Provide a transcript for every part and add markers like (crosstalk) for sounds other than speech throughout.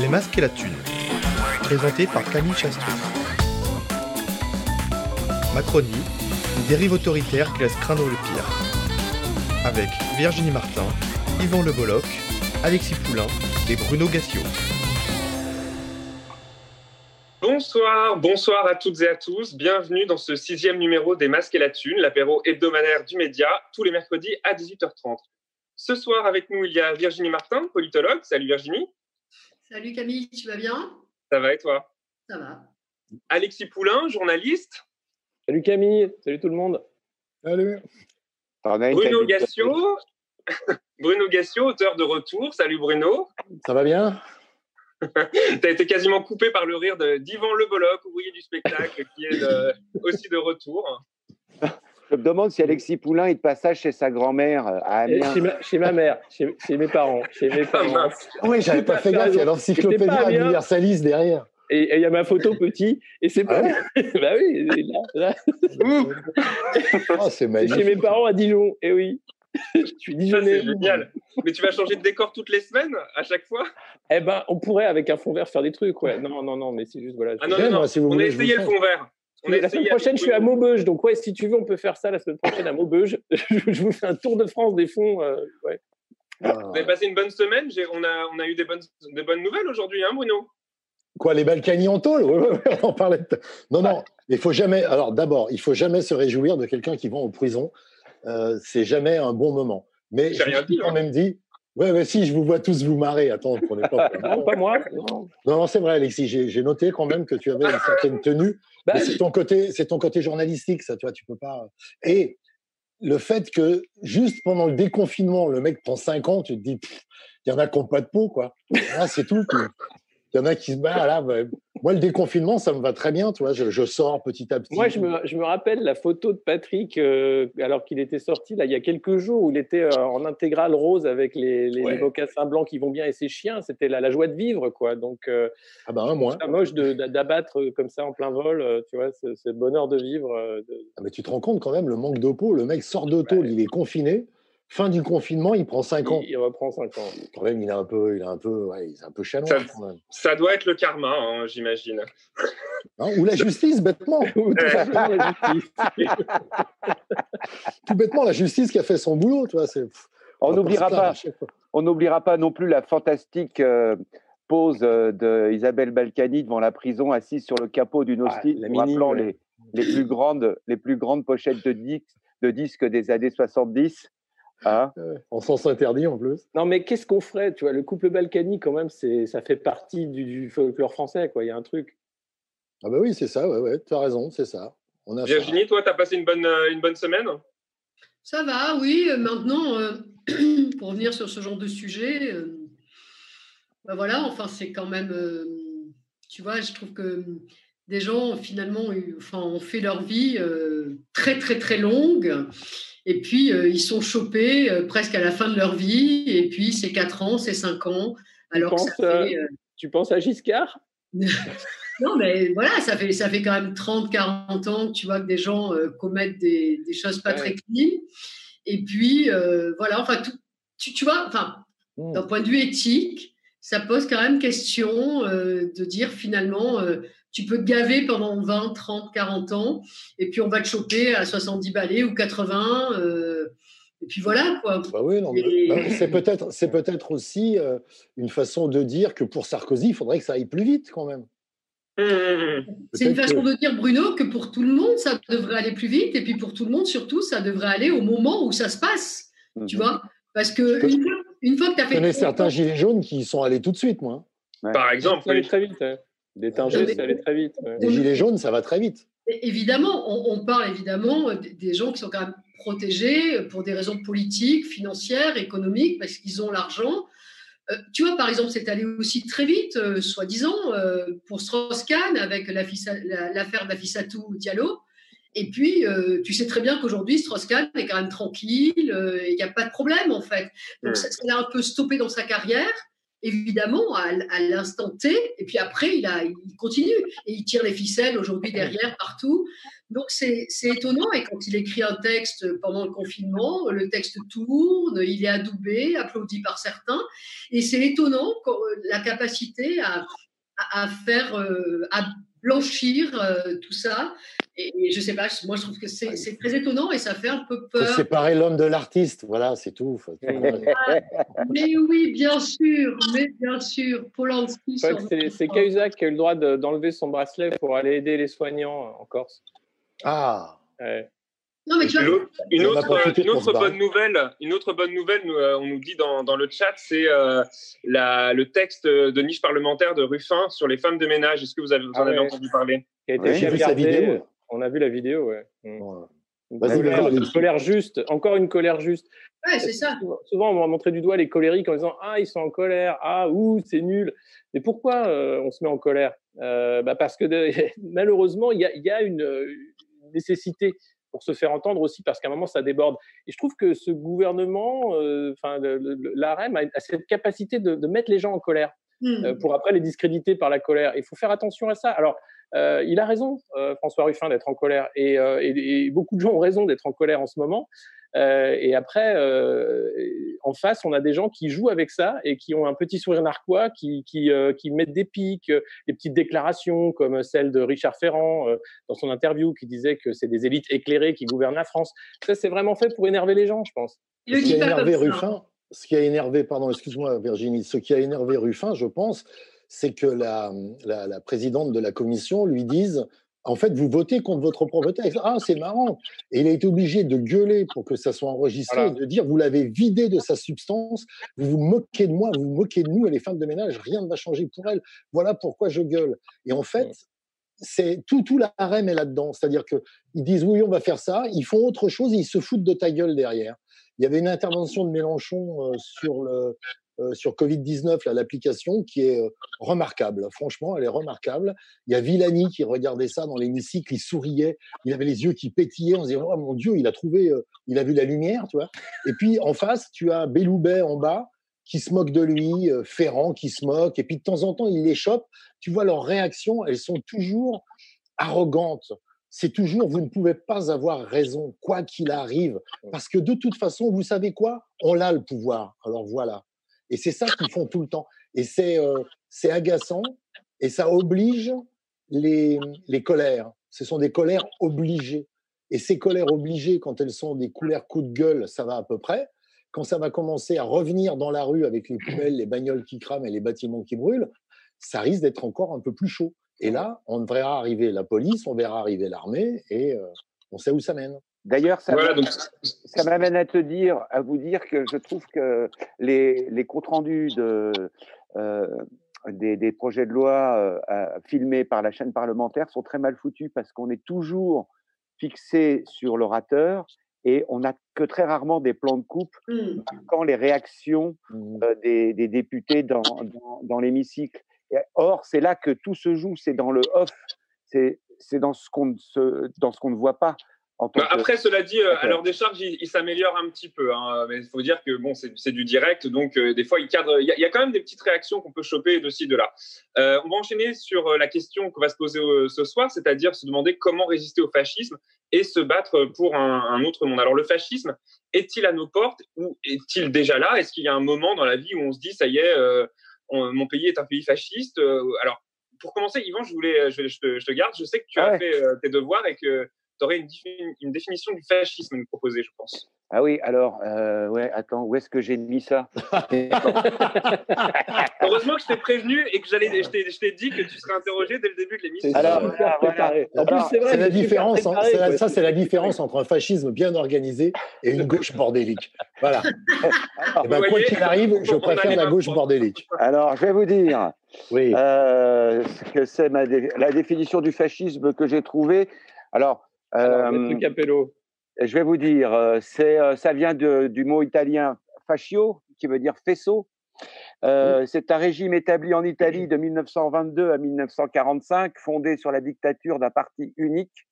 Les masques et la thune. Présenté par Camille Chastrou. Macronie, une dérive autoritaire qui laisse craindre le pire. Avec Virginie Martin, Yvan Le Bolloc, Alexis Poulain et Bruno Gassio. Bonsoir, bonsoir à toutes et à tous. Bienvenue dans ce sixième numéro des Masques et la Thune, l'apéro hebdomadaire du média, tous les mercredis à 18h30. Ce soir, avec nous, il y a Virginie Martin, politologue. Salut Virginie. Salut Camille, tu vas bien? Ça va et toi? Ça va. Alexis Poulain, journaliste. Salut Camille, salut tout le monde. Salut. Bruno Gassio. (laughs) Bruno Gassio, auteur de Retour. Salut Bruno. Ça va bien? (laughs) Tu as été quasiment coupé par le rire d'Yvan Le Bolloc, ouvrier du spectacle, qui est aussi de retour. Je me demande si Alexis Poulain est de passage chez sa grand-mère euh, à Amiens. Chez ma, chez ma mère, chez, chez, mes parents. Chez mes (laughs) parents. oui, j'avais pas fait gaffe, il y a l'encyclopédie universaliste derrière. Et il y a ma photo petit, et c'est pas. Ah (laughs) bah oui, là. là. oh, c'est magnifique. Chez mes parents à Dijon, et oui. (laughs) Je suis dijonnais. C'est génial. Mais tu vas changer de décor toutes les semaines, à chaque fois? Eh ben, on pourrait avec un fond vert faire des trucs, ouais. Non, non, non, mais c'est juste voilà. Ah non, non, non. Si vous on voulez, a essayé le fond vert. On la semaine prochaine, je suis à Maubeuge. Donc, ouais, si tu veux, on peut faire ça la semaine prochaine à Maubeuge. (laughs) je vous fais un tour de France des fonds. Euh, ouais. Vous avez passé une bonne semaine on a, on a eu des bonnes, des bonnes nouvelles aujourd'hui, hein, Bruno? Quoi, les Balkany en tôle? On en parlait. Non, non, il faut jamais. Alors, d'abord, il faut jamais se réjouir de quelqu'un qui va en prison. Euh, c'est jamais un bon moment. Mais j'ai rien dit. quand hein. même dit. Ouais, mais si, je vous vois tous vous marrer. Attends, prenez pas. (laughs) non, pas moi. Non, non, c'est vrai, Alexis. J'ai noté quand même que tu avais une certaine tenue. Bah, c'est ton côté, c'est ton côté journalistique, ça. Tu vois, tu peux pas. Et le fait que juste pendant le déconfinement, le mec prend 5 ans, tu te dis, il y en a qui n'ont pas de peau, quoi. Là, c'est tout. Il y en a qui se battent. Là, bah, moi, le déconfinement, ça me va très bien. Tu vois, je, je sors petit à petit. Moi, je me, je me rappelle la photo de Patrick euh, alors qu'il était sorti là il y a quelques jours où il était euh, en intégrale rose avec les, les, Ouais. les mocassins blancs qui vont bien et ses chiens. C'était la, la joie de vivre, quoi. Donc, euh, Ah bah un mois. c'est pas moche d'abattre comme ça en plein vol. tu vois, le bonheur de vivre. de- Ah, mais tu te rends compte quand même le manque de peau. Le mec sort de tôle, il est confiné. Fin du confinement, il prend 5 ans. Il, il reprend 5 ans. Quand même, il est un peu, il est un peu, ouais, il est un peu chanois Ça- quand même. Ça doit être le karma, hein, j'imagine. Hein, ou la (laughs) justice, bêtement. Ou tout simplement la justice. (laughs) Tout bêtement, la justice qui a fait son boulot. Tu vois, On n'oubliera pas, on n'oubliera pas non plus la fantastique euh, pose euh, de Isabelle Balkany devant la prison, assise sur le capot d'une Ah, hostile, nous rappelant les, les plus grandes, les plus grandes pochettes de disques, de disques des années 70. Hein Ouais, En sens interdit en plus. Non, mais qu'est-ce qu'on ferait Tu vois, le couple Balkany, quand même, c'est ça fait partie du, du folklore français, quoi. Il y a un truc. Ah bah oui, c'est ça. Ouais, ouais, tu as raison, c'est ça. On a ça. Virginie, toi, tu as passé une bonne, euh, une bonne semaine? Ça va, oui. euh, Maintenant, euh, (clears throat) pour revenir sur ce genre de sujet, euh, ben voilà, enfin, c'est quand même. euh, tu vois, je trouve que des gens, finalement, eu- enfin, ont fait leur vie euh, très, très, très longue. Et puis, euh, ils sont chopés euh, presque à la fin de leur vie. Et puis, c'est 4 ans, c'est 5 ans. Alors que ça penses, euh, fait. euh, Tu penses à Giscard? (laughs) Non, mais voilà, ça fait, ça fait quand même 30, 40 ans que tu vois que des gens commettent des, des choses pas Ouais. très clean. Et puis, voilà, enfin, tout- tu, tu vois, enfin, Hmm. d'un point de vue éthique, ça pose quand même question de dire finalement, tu peux te gaver pendant 20, 30, 40 ans, et puis on va te choper à 70 balais ou 80. euh, et puis voilà, quoi. Bah oui, non, mais- Et- bah, c'est peut-être, c'est peut-être aussi euh, une façon de dire que pour Sarkozy, il faudrait que ça aille plus vite quand même. Hum, hum, hum. C'est une façon que- de dire, Bruno, que pour tout le monde, ça devrait aller plus vite. Et puis pour tout le monde, surtout, ça devrait aller au moment où ça se passe. Tu vois Parce que Je une fois, une fois que tu as Je fait. connais trop certains gilets jaunes qui y sont allés tout de suite, moi. Par exemple, très vite. Des tingés, ça allait très vite. ouais. Les gilets jaunes, ça va très vite. Évidemment, on, on parle évidemment des- gens qui sont quand même protégés pour des raisons politiques, financières, économiques, parce qu'ils ont l'argent. Euh, tu vois, par exemple, c'est allé aussi très vite, euh, soi-disant, euh, pour Strauss-Kahn avec la fissa- la- l'affaire d'Afissatou Diallo. Et puis, euh, tu sais très bien qu'aujourd'hui, Strauss-Kahn est quand même tranquille, euh, il n'y a pas de problème en fait. Donc, Mm. ça ça l'a un peu stoppé dans sa carrière. Évidemment, à, l'instant T, et puis après, il, continue, et il tire les ficelles aujourd'hui derrière, partout. Donc, c'est étonnant, et quand il écrit un texte pendant le confinement, le texte tourne, il est adoubé, applaudi par certains, et c'est étonnant la capacité à, faire, euh, blanchir euh, tout ça. Et, je sais pas, moi je trouve que c'est très étonnant et ça fait un peu peur. séparer l'homme de l'artiste, voilà, c'est tout. (laughs) (laughs) mais oui, bien sûr, mais bien sûr, Polanski. C'est Cahuzac qui a eu le droit d'enlever son bracelet pour aller aider les soignants en Corse. Ah. Une autre, bonne nouvelle, une autre bonne nouvelle, euh, on nous dit dans, dans le chat, c'est euh, le texte de niche parlementaire de Ruffin sur les femmes de ménage. Est-ce que vous, avez, en ah avez entendu parler? J'ai vu sa vidéo. On a vu la vidéo, ouais. Mmh. Une colère, juste, encore une colère juste. Ouais, c'est ça. Souvent, on va montrer du doigt les colériques en disant Ah, ils sont en colère, ah, ouh, c'est nul. Mais pourquoi euh, on se met en colère? Bah Parce que (laughs) malheureusement, il y a, une, nécessité pour se faire entendre aussi, parce qu'à un moment, ça déborde. Et je trouve que ce gouvernement, euh, enfin, l'AREM a, cette capacité de, mettre les gens en colère. Euh, mmh. pour après les discréditer par la colère. Il faut faire attention à ça. Alors, euh, il a raison, François Ruffin, d'être en colère, et, et, beaucoup de gens ont raison d'être en colère en ce moment. Euh, et après, euh, en face, on a des gens qui jouent avec ça et qui ont un petit sourire narquois, qui, qui, euh, qui mettent des pics, des petites déclarations comme celle de Richard Ferrand dans son interview qui disait que c'est des élites éclairées qui gouvernent la France. Ça, c'est vraiment fait pour énerver les gens, je pense. Ce qui a énervé Ruffin, ce qui a énervé, pardon, excuse-moi Virginie, ce qui a énervé Ruffin, je pense, c'est que la, la, la, présidente de la commission lui dise en fait, vous votez contre votre propre texte. Ah, c'est marrant. Et il a été obligé de gueuler pour que ça soit enregistré, de dire, vous l'avez vidé de sa substance, vous vous moquez de moi, vous vous moquez de nous, et les femmes de ménage, rien ne va changer pour elles. Voilà pourquoi je gueule. Et en fait, c'est tout, tout l'arème est là-dedans. C'est-à-dire qu'ils disent, oui, on va faire ça, ils font autre chose et ils se foutent de ta gueule derrière. Il y avait une intervention de Mélenchon euh, sur le, euh, sur Covid-19, l'application qui est euh, remarquable. Franchement, elle est remarquable. Il y a Villani qui regardait ça dans l'hémicycle, il souriait, il avait les yeux qui pétillaient, on se disait, oh mon Dieu, il a trouvé, euh, il a vu la lumière, tu vois. Et puis en face, tu as Belloubet en bas qui se moque de lui, Ferrand qui se moque, et puis de temps en temps, il les chope. Tu vois, leurs réactions, elles sont toujours arrogantes c'est toujours vous ne pouvez pas avoir raison, quoi qu'il arrive, parce que de toute façon, vous savez quoi? On a le pouvoir. Alors voilà. Et c'est ça qu'ils font tout le temps. Et c'est euh, agaçant et ça oblige les, colères. Ce sont des colères obligées. Et ces colères obligées, quand elles sont des couleurs coups de gueule, ça va à peu près. Quand ça va commencer à revenir dans la rue avec les poubelles, les bagnoles qui crament et les bâtiments qui brûlent, ça risque d'être encore un peu plus chaud. Et là, on verra arriver la police, on verra arriver l'armée et euh, on sait où ça mène. D'ailleurs, ça, m'amène à te dire, à vous dire que je trouve que les, les comptes rendus de, euh, des, projets de loi euh, filmés par la chaîne parlementaire sont très mal foutus parce qu'on est toujours fixé sur l'orateur et on n'a que très rarement des plans de coupe mmh. quand les réactions mmh. euh, des, des, députés dans, dans, l'hémicycle. Or, c'est là que tout se joue, c'est dans le off, c'est dans ce qu'on ne voit pas. Bah, après, cela dit, euh, à leur décharge, il, s'améliore un petit peu. Hein, mais il faut dire que bon, c'est du direct, donc euh, des fois, il cadre. Il y, a quand même des petites réactions qu'on peut choper de ci, de là. Euh, on va enchaîner sur la question qu'on va se poser ce soir, c'est-à-dire se demander comment résister au fascisme et se battre pour un, autre monde. Alors, le fascisme est-il à nos portes ou est-il déjà là? Est-ce qu'il y a un moment dans la vie où on se dit, ça y est, mon pays est un pays fasciste Alors, pour commencer, Yvan, je voulais, je, te, je, te, garde. Je sais que tu ah as fait tes devoirs et que tu aurais une, définition du fascisme à nous proposer, je pense. Ah oui, alors, euh, ouais, attends, où est-ce que j'ai mis ça? (laughs) Heureusement que je t'ai prévenu et que j'allais, je t'ai dit que tu serais interrogé dès le début de l'émission. Alors, En plus, c'est vrai, la différence, ça, c'est la différence entre un fascisme bien organisé et une gauche bordélique. Voilà. (laughs) Eh ben, quoi qu'il arrive, je préfère la gauche bordélique. (laughs) Alors, je vais vous dire. Oui. Euh, que c'est la définition du fascisme que j'ai trouvée. Alors, je vais vous dire, c'est, ça vient du mot italien fascio, qui veut dire faisceau. C'est un régime établi en Italie de 1922 à 1945, fondé sur la dictature d'un parti unique,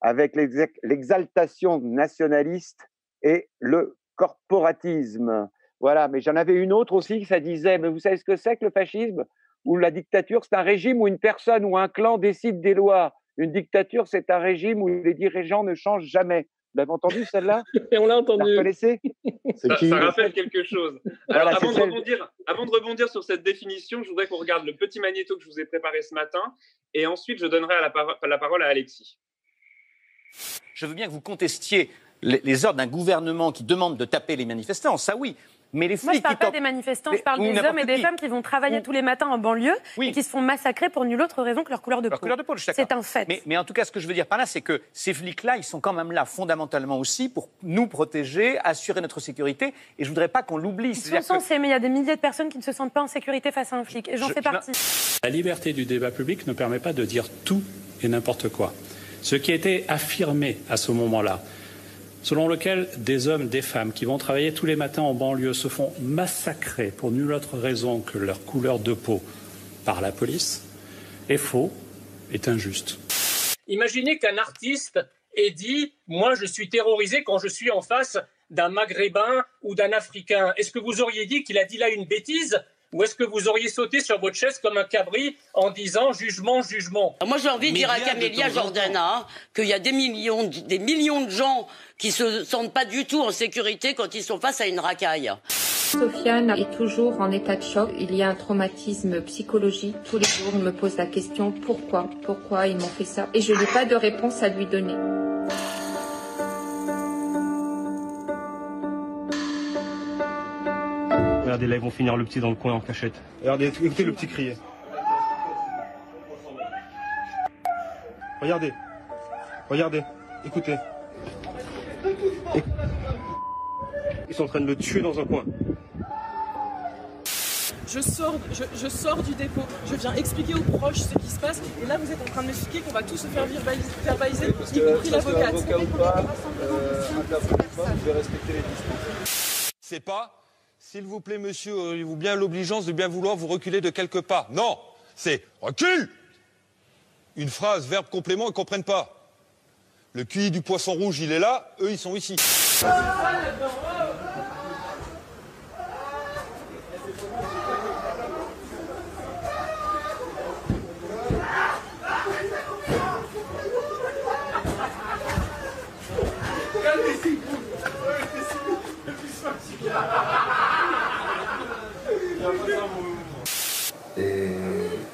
avec l'exaltation nationaliste et le corporatisme. Voilà, mais j'en avais une autre aussi qui ça disait, mais vous savez ce que c'est que le fascisme? Ou la dictature C'est un régime où une personne ou un clan décide des lois. Une dictature, c'est un régime où les dirigeants ne changent jamais. Vous l'avez entendu celle-là? (laughs) On l'a entendu. Vous ça, ça, rappelle quelque chose. Alors, avant, de rebondir, avant, de rebondir, sur cette définition, je voudrais qu'on regarde le petit magnéto que je vous ai préparé ce matin. Et ensuite, je donnerai la, la parole à Alexis. Je veux bien que vous contestiez les ordres d'un gouvernement qui demande de taper les manifestants, ça oui. Mais les Moi, je ne parle pas des manifestants, je parle des hommes et des femmes qui vont travailler tous les matins en banlieue et qui se font massacrer pour nulle autre raison que leur couleur de peau. Couleur de peau c'est un fait. Mais, en tout cas, ce que je veux dire par là, c'est que ces flics-là, ils sont quand même là fondamentalement aussi pour nous protéger, assurer notre sécurité. Et je ne voudrais pas qu'on l'oublie. Ils sont censés, mais il y a des milliers de personnes qui ne se sentent pas en sécurité face à un flic. Et j'en fais partie. La liberté du débat public ne permet pas de dire tout et n'importe quoi. Ce qui a été affirmé à ce moment-là, selon lequel des hommes, des femmes qui vont travailler tous les matins en banlieue se font massacrer pour nulle autre raison que leur couleur de peau par la police, est faux, est injuste. Imaginez qu'un artiste ait dit Moi, je suis terrorisé quand je suis en face d'un Maghrébin ou d'un Africain. Est-ce que vous auriez dit qu'il a dit là une bêtise ou est-ce que vous auriez sauté sur votre chaise comme un cabri en disant jugement, jugement Moi, j'ai envie de dire à Camélia Jordana qu'il y a des millions, des millions de gens qui se sentent pas du tout en sécurité quand ils sont face à une racaille. Sofiane est toujours en état de choc. Il y a un traumatisme psychologique. Tous les jours, il me pose la question pourquoi? Pourquoi ils m'ont fait ça? Et je n'ai pas de réponse à lui donner. Regardez, là, ils vont finir le petit dans le coin en cachette. Regardez, écoutez le petit crier. Regardez. Regardez. Écoutez. Ils sont en train de le tuer dans un coin. Je sors, je, sors du dépôt, je viens expliquer aux proches ce qui se passe, et là vous êtes en train de m'expliquer qu'on va tous se faire verbaliser, y compris l'avocate. C'est pas s'il vous plaît, monsieur, auriez-vous bien l'obligeance de bien vouloir vous reculer de quelques pas? Non, c'est recule Une phrase, verbe, complément, ils ne comprennent pas. Le QI du poisson rouge, il est là, eux, ils sont ici.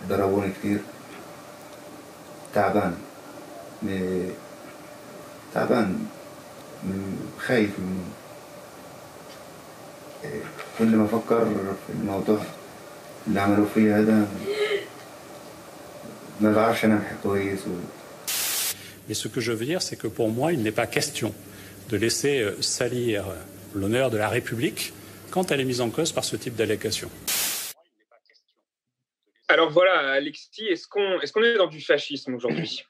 ضربوني كثير تعبان تعبان خايف من كل ما افكر في الموضوع اللي عملوا فيا هذا ما بعرفش انام كويس و... Mais ce que je veux dire, c'est que pour moi, il n'est pas question de laisser salir l'honneur de la République quand elle est mise en cause par ce type d'allégation. Alors voilà, Alexis, est-ce qu'on est, dans du fascisme aujourd'hui?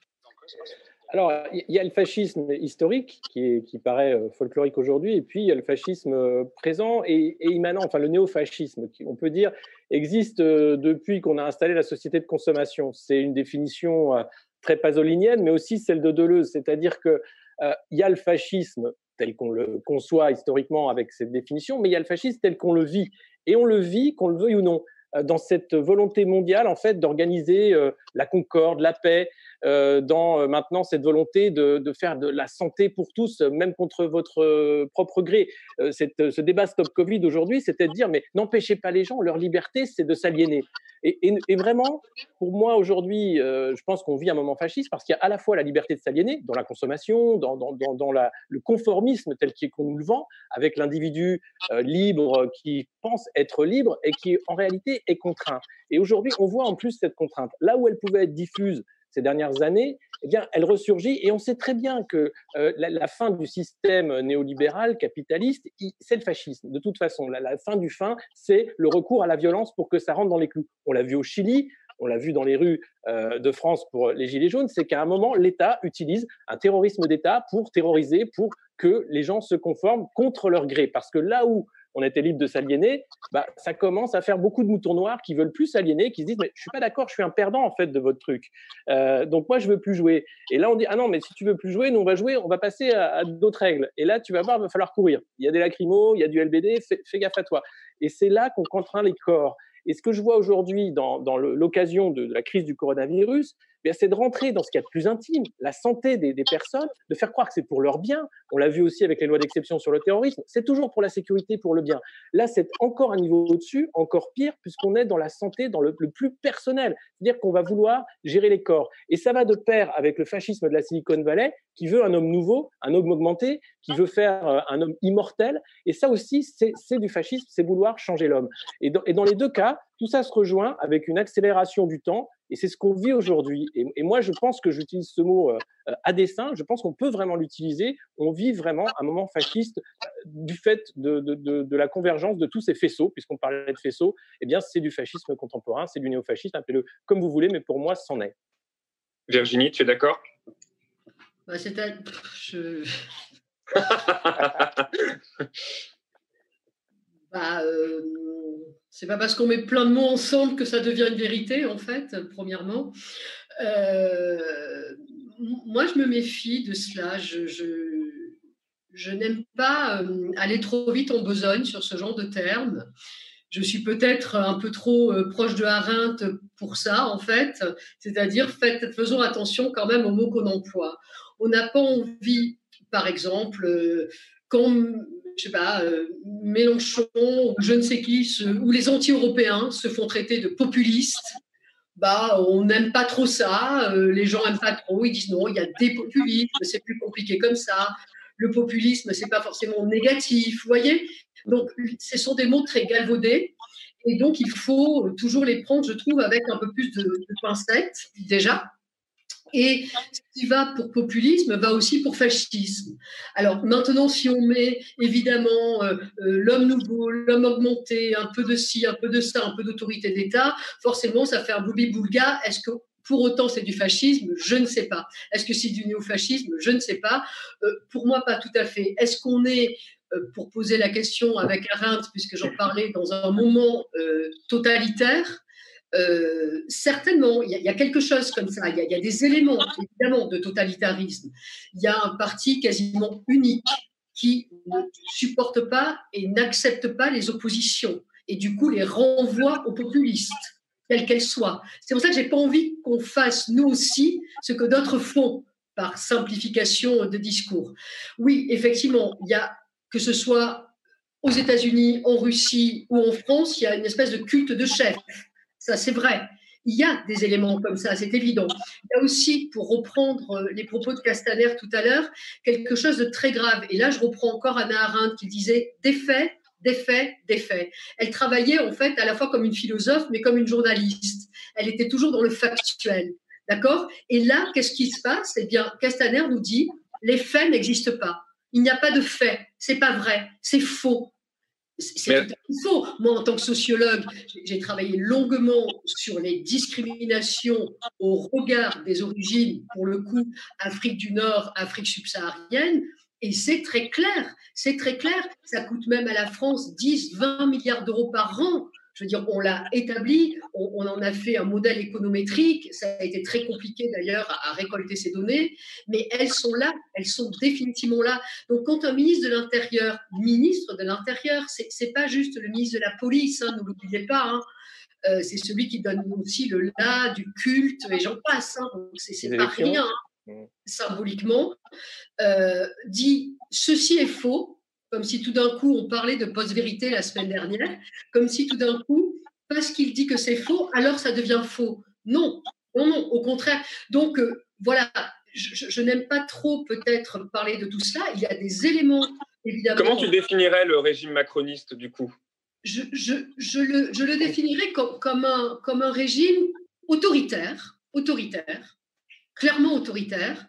Alors, il y a le fascisme historique qui, paraît euh, folklorique aujourd'hui, et puis il y a le fascisme euh, présent et, immanent, enfin le néofascisme, qui, on peut dire, existe euh, depuis qu'on a installé la société de consommation. C'est une définition très pasolinienne, mais aussi celle de Deleuze, c'est-à-dire qu'il il y a le fascisme tel qu'on le conçoit historiquement avec cette définition, mais il y a le fascisme tel qu'on le vit, et on le vit, qu'on le veuille ou non. Euh, dans cette volonté mondiale en fait d'organiser euh, la concorde, la paix, dans maintenant cette volonté de, faire de la santé pour tous, même contre votre propre gré. Ce débat Stop Covid aujourd'hui, c'était de dire mais n'empêchez pas les gens, leur liberté, c'est de s'aliéner. Et, vraiment, pour moi aujourd'hui, je pense qu'on vit un moment fasciste parce qu'il y a à la fois la liberté de s'aliéner dans la consommation, dans, le conformisme tel qu'on nous le vend, avec l'individu libre qui pense être libre et qui en réalité est contraint. Et aujourd'hui, on voit en plus cette contrainte. Là où elle pouvait être diffuse ces dernières années, eh bien, elle ressurgit et on sait très bien que euh, la, fin du système néolibéral capitaliste, c'est le fascisme. De toute façon, la, fin du fin, c'est le recours à la violence pour que ça rentre dans les clous. On l'a vu au Chili, on l'a vu dans les rues euh, de France pour les Gilets jaunes, c'est qu'à un moment, l'État utilise un terrorisme d'État pour terroriser, pour que les gens se conforment contre leur gré. Parce que là où on était libre de s'aliéner, bah, ça commence à faire beaucoup de moutons noirs qui veulent plus s'aliéner, qui se disent mais je suis pas d'accord, je suis un perdant en fait de votre truc. Euh, donc moi je veux plus jouer. Et là on dit ah non mais si tu veux plus jouer, nous on va jouer, on va passer à, d'autres règles. Et là tu vas voir, il va falloir courir. Il y a des lacrymos, il y a du LBD, fais, gaffe à toi. Et c'est là qu'on contraint les corps. Et ce que je vois aujourd'hui dans, l'occasion de, la crise du coronavirus, c'est de rentrer dans ce qu'il y a de plus intime, la santé des, personnes, de faire croire que c'est pour leur bien. On l'a vu aussi avec les lois d'exception sur le terrorisme. C'est toujours pour la sécurité, pour le bien. Là, c'est encore un niveau au-dessus, encore pire, puisqu'on est dans la santé, dans le, plus personnel. C'est-à-dire qu'on va vouloir gérer les corps. Et ça va de pair avec le fascisme de la Silicon Valley, qui veut un homme nouveau, un homme augmenté, qui veut faire euh, un homme immortel. Et ça aussi, c'est du fascisme, c'est vouloir changer l'homme. Et et dans les deux cas, tout ça se rejoint avec une accélération du temps et c'est ce qu'on vit aujourd'hui. Et, moi, je pense que j'utilise ce mot euh, à dessein. Je pense qu'on peut vraiment l'utiliser. On vit vraiment un moment fasciste euh, du fait de, de, la convergence de tous ces faisceaux, puisqu'on parlait de faisceaux. Eh bien, c'est du fascisme contemporain, c'est du néofascisme, appelez-le comme vous voulez, mais pour moi, c'en est. Virginie, tu es d'accord? Bah, C'est un... Je... (laughs) bah, euh, c'est pas parce qu'on met plein de mots ensemble que ça devient une vérité, en fait, premièrement. Euh, moi, je me méfie de cela. Je, n'aime pas euh, aller trop vite en besogne sur ce genre de termes. Je suis peut-être un peu trop proche de Arendt pour ça, en fait. C'est-à-dire, faisons attention quand même aux mots qu'on emploie. On n'a pas envie, par exemple, quand je sais pas, euh, Mélenchon ou je ne sais qui, ou les anti-européens se font traiter de populistes, bah, on n'aime pas trop ça, euh, les gens n'aiment pas trop, ils disent non, il y a des populismes, c'est plus compliqué comme ça, le populisme, c'est pas forcément négatif, vous voyez. Donc, ce sont des mots très galvaudés, et donc il faut toujours les prendre, je trouve, avec un peu plus de, de pincettes, déjà, et ce qui va pour populisme va aussi pour fascisme. Alors maintenant, si on met évidemment euh, euh, l'homme nouveau, l'homme augmenté, un peu de ci, un peu de ça, un peu d'autorité d'État, forcément, ça fait un boubi-boulga. Est-ce que pour autant c'est du fascisme? Je ne sais pas. Est-ce que c'est du néofascisme? Je ne sais pas. Euh, pour moi, pas tout à fait. Est-ce qu'on est pour poser la question avec Arendt, puisque j'en parlais dans un moment totalitaire, euh, certainement, il y, a quelque chose comme ça. Il y, a des éléments, évidemment, de totalitarisme. Il y a un parti quasiment unique qui ne supporte pas et n'accepte pas les oppositions et du coup les renvoie aux populistes, quelles qu'elles soient. C'est pour ça que j'ai pas envie qu'on fasse nous aussi ce que d'autres font par simplification de discours. Oui, effectivement, il y a que ce soit aux États-Unis, en Russie ou en France, il y a une espèce de culte de chef ça, c'est vrai. Il y a des éléments comme ça, c'est évident. Il y a aussi, pour reprendre euh, les propos de Castaner tout à l'heure, quelque chose de très grave. Et là, je reprends encore Anna Arendt qui disait des faits, des faits, des faits. Elle travaillait en fait à la fois comme une philosophe, mais comme une journaliste. Elle était toujours dans le factuel. D'accord? Et là, qu'est-ce qui se passe? Eh bien, Castaner nous dit les faits n'existent pas. Il n'y a pas de faits. C'est pas vrai. C'est faux. C'est tout faux. Moi, en tant que sociologue, j'ai travaillé longuement sur les discriminations au regard des origines, pour le coup, Afrique du Nord, Afrique subsaharienne. Et c'est très clair, c'est très clair. Ça coûte même à la France 10, 20 milliards d'euros par an je veux dire, on l'a établi, on, en a fait un modèle économétrique, ça a été très compliqué d'ailleurs à, récolter ces données, mais elles sont là, elles sont définitivement là. Donc quand un ministre de l'Intérieur, ministre de l'Intérieur, c'est pas juste le ministre de la police, hein, ne l'oubliez pas, hein, euh, c'est celui qui donne aussi le là, du culte, et j'en passe, hein, c'est pas rien, hein, mmh. symboliquement, euh, dit ceci est faux, comme si tout d'un coup on parlait de post-vérité la semaine dernière, comme si tout d'un coup, parce qu'il dit que c'est faux, alors ça devient faux. Non, non, non, au contraire. Donc euh, voilà, je, n'aime pas trop peut-être parler de tout cela. Il y a des éléments, évidemment. Comment tu définirais le régime macroniste du coup? Je, le, je, le, définirais comme, comme, un, comme un régime autoritaire, autoritaire, clairement autoritaire,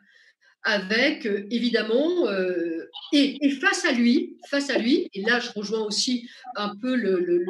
avec euh, évidemment euh, et, face à lui, face à lui, et là je rejoins aussi un peu le,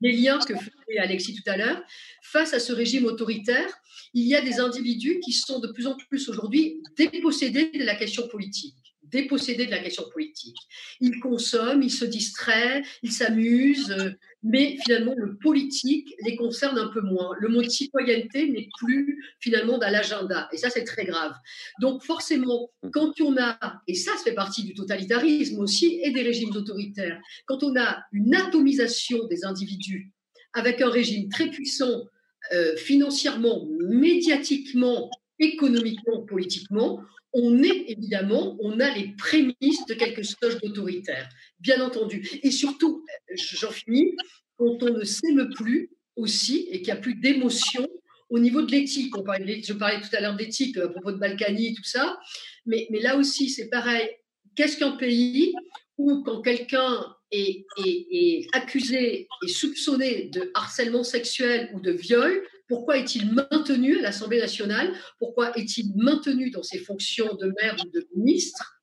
les liens que faisait Alexis tout à l'heure, face à ce régime autoritaire, il y a des individus qui sont de plus en plus aujourd'hui dépossédés de la question politique dépossédés de la question politique. Ils consomment, ils se distraient, ils s'amusent, euh, mais finalement le politique les concerne un peu moins. Le mot citoyenneté n'est plus finalement dans l'agenda, et ça c'est très grave. Donc forcément, quand on a, et ça, ça fait partie du totalitarisme aussi et des régimes autoritaires, quand on a une atomisation des individus avec un régime très puissant euh, financièrement, médiatiquement, économiquement, politiquement, on est évidemment, on a les prémices de quelque chose d'autoritaire, bien entendu. Et surtout, j'en finis, quand on ne s'aime plus aussi et qu'il n'y a plus d'émotion au niveau de l'éthique. je parlais tout à l'heure d'éthique à propos de Balkany, tout ça, mais, là aussi, c'est pareil. Qu'est-ce qu'un pays où quand quelqu'un est, accusé et soupçonné de harcèlement sexuel ou de viol, pourquoi est-il maintenu à l'Assemblée nationale? Pourquoi est-il maintenu dans ses fonctions de maire ou de ministre?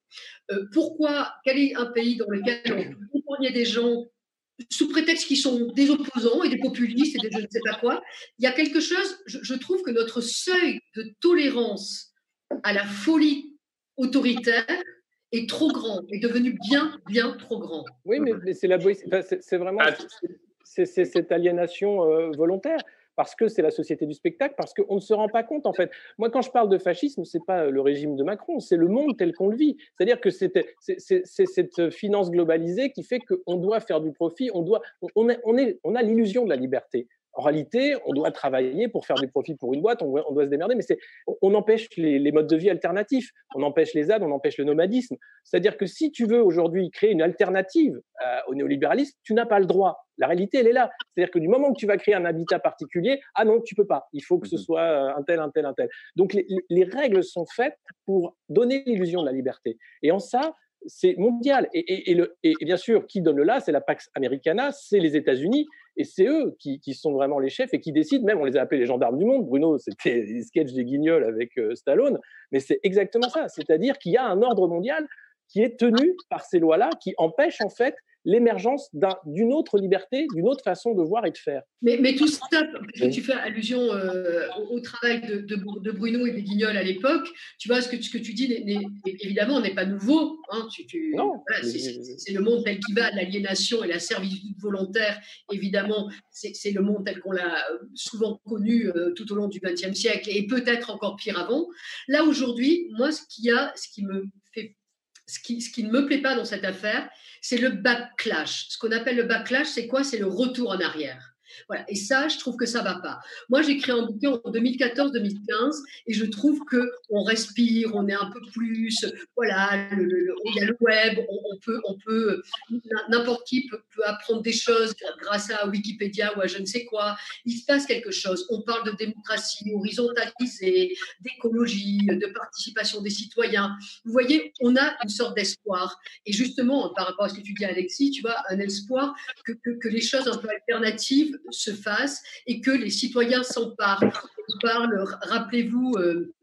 Euh, Pourquoi Quel est un pays dans lequel on peut des gens sous prétexte qu'ils sont des opposants et des populistes et des je ne sais pas quoi? Il y a quelque chose, je trouve que notre seuil de tolérance à la folie autoritaire est trop grand, est devenu bien, bien trop grand. Oui, mais, c'est la c'est vraiment ah. c'est cette aliénation euh, volontaire parce que c'est la société du spectacle, parce qu'on ne se rend pas compte en fait. Moi, quand je parle de fascisme, c'est pas le régime de Macron, c'est le monde tel qu'on le vit. C'est-à-dire que c'est cette finance globalisée qui fait qu'on doit faire du profit, on doit, on a l'illusion de la liberté. En réalité, on doit travailler pour faire du profit pour une boîte, on, doit se démerder, mais c'est, on, empêche les, modes de vie alternatifs, on empêche les ZAD, on empêche le nomadisme. C'est-à-dire que si tu veux aujourd'hui créer une alternative euh, au néolibéralisme, tu n'as pas le droit. La réalité, elle est là. C'est-à-dire que du moment que tu vas créer un habitat particulier, ah non, tu peux pas. Il faut que ce mmh soit euh, un tel, un tel, un tel. Donc les, les règles sont faites pour donner l'illusion de la liberté. Et en ça, c'est mondial. Et, le, et, bien sûr, qui donne le là, c'est la Pax Americana, c'est les États-Unis, et c'est eux qui, sont vraiment les chefs et qui décident, même on les a appelés les gendarmes du monde. Bruno, c'était les sketchs des guignols avec euh, Stallone, mais c'est exactement ça. C'est-à-dire qu'il y a un ordre mondial qui est tenu par ces lois-là, qui empêchent en fait l'émergence d'une autre liberté, d'une autre façon de voir et de faire. Mais, mais tout ça, tu fais allusion euh, au, travail de, de, Bruno et des Guignols à l'époque, tu vois, ce que, ce que tu dis, évidemment, n'est pas nouveau. Hein, tu, c'est le monde tel qu'il va, l'aliénation et la servitude volontaire, évidemment, c'est le monde tel qu'on l'a euh, souvent connu euh, tout au long du XXe siècle et peut-être encore pire avant. Là, aujourd'hui, moi, ce, qui a, ce qui me ce qui, ce qui, ne me plaît pas dans cette affaire, c'est le backlash. Ce qu'on appelle le backlash, c'est quoi? C'est le retour en arrière. Et ça, je trouve que ça va pas. Moi, j'ai créé un bouquin en 2014-2015 et je trouve que on respire, on est un peu plus, voilà, il y a le web, on, peut, on peut, n'importe qui peut, apprendre des choses grâce à Wikipédia ou à je ne sais quoi. Il se passe quelque chose. On parle de démocratie horizontalisée, d'écologie, de participation des citoyens. Vous voyez, on a une sorte d'espoir. Et justement, par rapport à ce que tu dis, Alexis, tu vois, un espoir que les choses un peu alternatives se fasse et que les citoyens s'emparent. rappelez-vous, euh,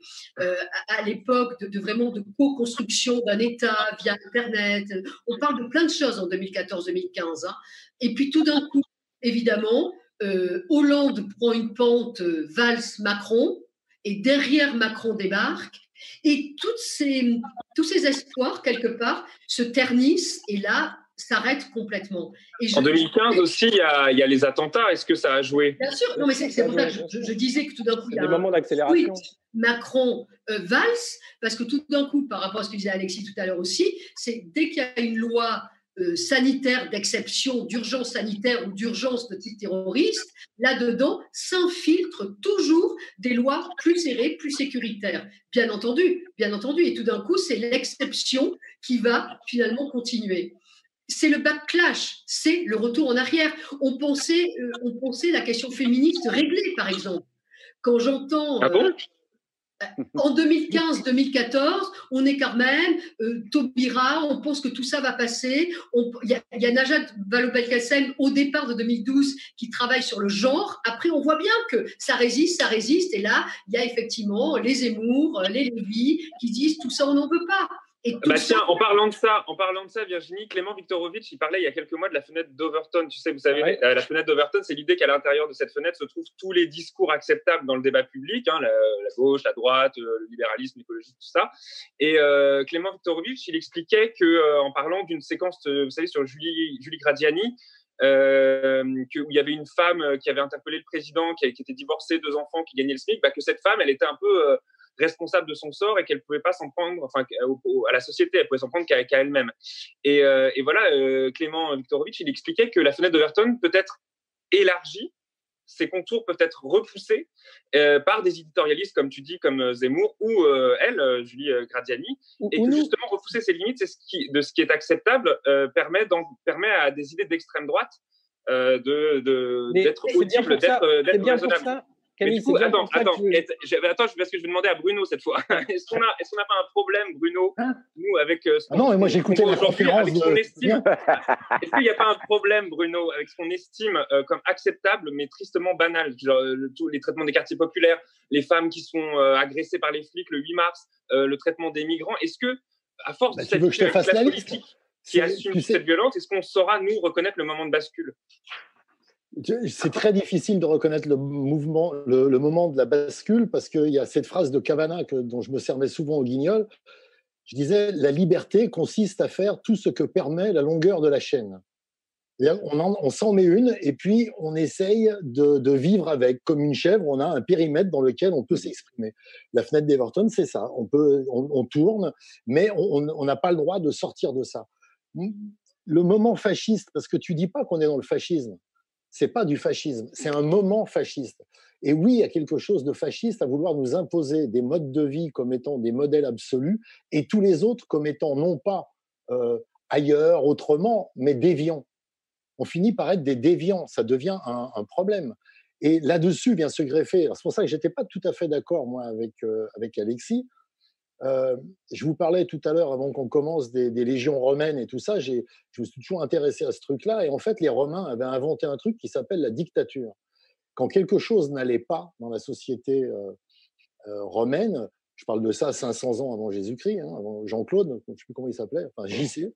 euh, à, l'époque de, vraiment de co-construction d'un État via Internet. On parle de plein de choses en 2014-2015. Hein. Et puis tout d'un coup, évidemment, euh, Hollande prend une pente valse Macron et derrière Macron débarque. Et toutes ces, tous ces espoirs, quelque part, se ternissent. Et là, s'arrête complètement. en 2015 aussi, il y, a, les attentats. Est-ce que ça a joué? Bien sûr. Non, mais c'est pour ça que je, disais que tout d'un coup, il y a des moments d'accélération. Macron euh, valse, parce que tout d'un coup, par rapport à ce que disait Alexis tout à l'heure aussi, c'est dès qu'il y a une loi euh, sanitaire d'exception, d'urgence sanitaire ou d'urgence de type terroriste, là-dedans s'infiltrent toujours des lois plus serrées, plus sécuritaires. Bien entendu, bien entendu. Et tout d'un coup, c'est l'exception qui va finalement continuer c'est le backlash, c'est le retour en arrière. On pensait, euh, on pensait la question féministe réglée, par exemple. Quand j'entends. Ah bon? euh, en 2015-2014, on est quand même euh, Taubira, on pense que tout ça va passer. Il y, y, a Najat Vallaud-Belkacem au départ de 2012 qui travaille sur le genre. Après, on voit bien que ça résiste, ça résiste. Et là, il y a effectivement les Zemmour, les Lévy qui disent tout ça, on n'en veut pas. Bah tiens, en parlant de ça, en parlant de ça, Virginie, Clément Viktorovitch, il parlait il y a quelques mois de la fenêtre d'Overton. Tu sais, vous savez, la fenêtre d'Overton, c'est l'idée qu'à l'intérieur de cette fenêtre se trouvent tous les discours acceptables dans le débat public, hein, la, gauche, la droite, euh, le libéralisme, l'écologie, tout ça. Et euh, Clément Viktorovitch, il expliquait que, euh, en parlant d'une séquence, vous savez, sur Julie, Julie Gradiani, euh, que, où il y avait une femme qui avait interpellé le président, qui, qui était divorcée, deux enfants, qui gagnait le SMIC, bah, que cette femme, elle était un peu responsable de son sort et qu'elle pouvait pas s'en prendre, enfin, à la société, elle pouvait s'en prendre qu'à elle-même. Et, euh, et, voilà, euh, Clément Viktorovitch, il expliquait que la fenêtre d'Overton peut être élargie, ses contours peuvent être repoussés euh, par des éditorialistes, comme tu dis, comme Zemmour ou elle, Julie Gradiani, et que justement repousser ses limites, c'est ce qui, de ce qui est acceptable, permet, permet à des idées d'extrême droite de d'être audibles, d'être raisonnables. Camille, du coup, attends, attends, attends, parce que je vais demander à Bruno cette fois. (laughs) Est-ce qu'on a, est-ce qu'on n'a pas un problème, Bruno, hein nous, avec euh, ce ah Non, mais moi j'ai écouté la conférence avec de... estime? (laughs) Est-ce qu'il n'y a pas un problème, Bruno, avec ce qu'on estime euh, comme acceptable, mais tristement banal, genre le, tous les traitements des quartiers populaires, les femmes qui sont euh, agressées par les flics le 8 mars, le traitement des migrants. Est-ce que, à force bah, de cette classe politique qui assume cette violence, est-ce qu'on saura nous reconnaître le moment de bascule? C'est très difficile de reconnaître le mouvement, le, moment de la bascule, parce qu'il y a cette phrase de Cavana que, dont je me servais souvent au guignol. Je disais La liberté consiste à faire tout ce que permet la longueur de la chaîne. on, s'en met une et puis on essaye de, vivre avec. Comme une chèvre, on a un périmètre dans lequel on peut s'exprimer. La fenêtre d'Everton, c'est ça. On, peut, on, tourne, mais on n'a pas le droit de sortir de ça. Le moment fasciste, parce que tu dis pas qu'on est dans le fascisme c'est pas du fascisme, c'est un moment fasciste. Et oui, il y a quelque chose de fasciste à vouloir nous imposer des modes de vie comme étant des modèles absolus et tous les autres comme étant non pas euh, ailleurs, autrement, mais déviants. On finit par être des déviants, ça devient un, problème. Et là-dessus vient se greffer. C'est pour ça que j'étais pas tout à fait d'accord moi avec euh, avec Alexis euh, je vous parlais tout à l'heure, avant qu'on commence, des, légions romaines et tout ça. Je me suis toujours intéressé à ce truc-là. Et en fait, les Romains avaient inventé un truc qui s'appelle la dictature. Quand quelque chose n'allait pas dans la société euh, euh, romaine, je parle de ça 500 ans avant Jésus-Christ, hein, avant Jean-Claude, je ne sais plus comment il s'appelait, enfin JC,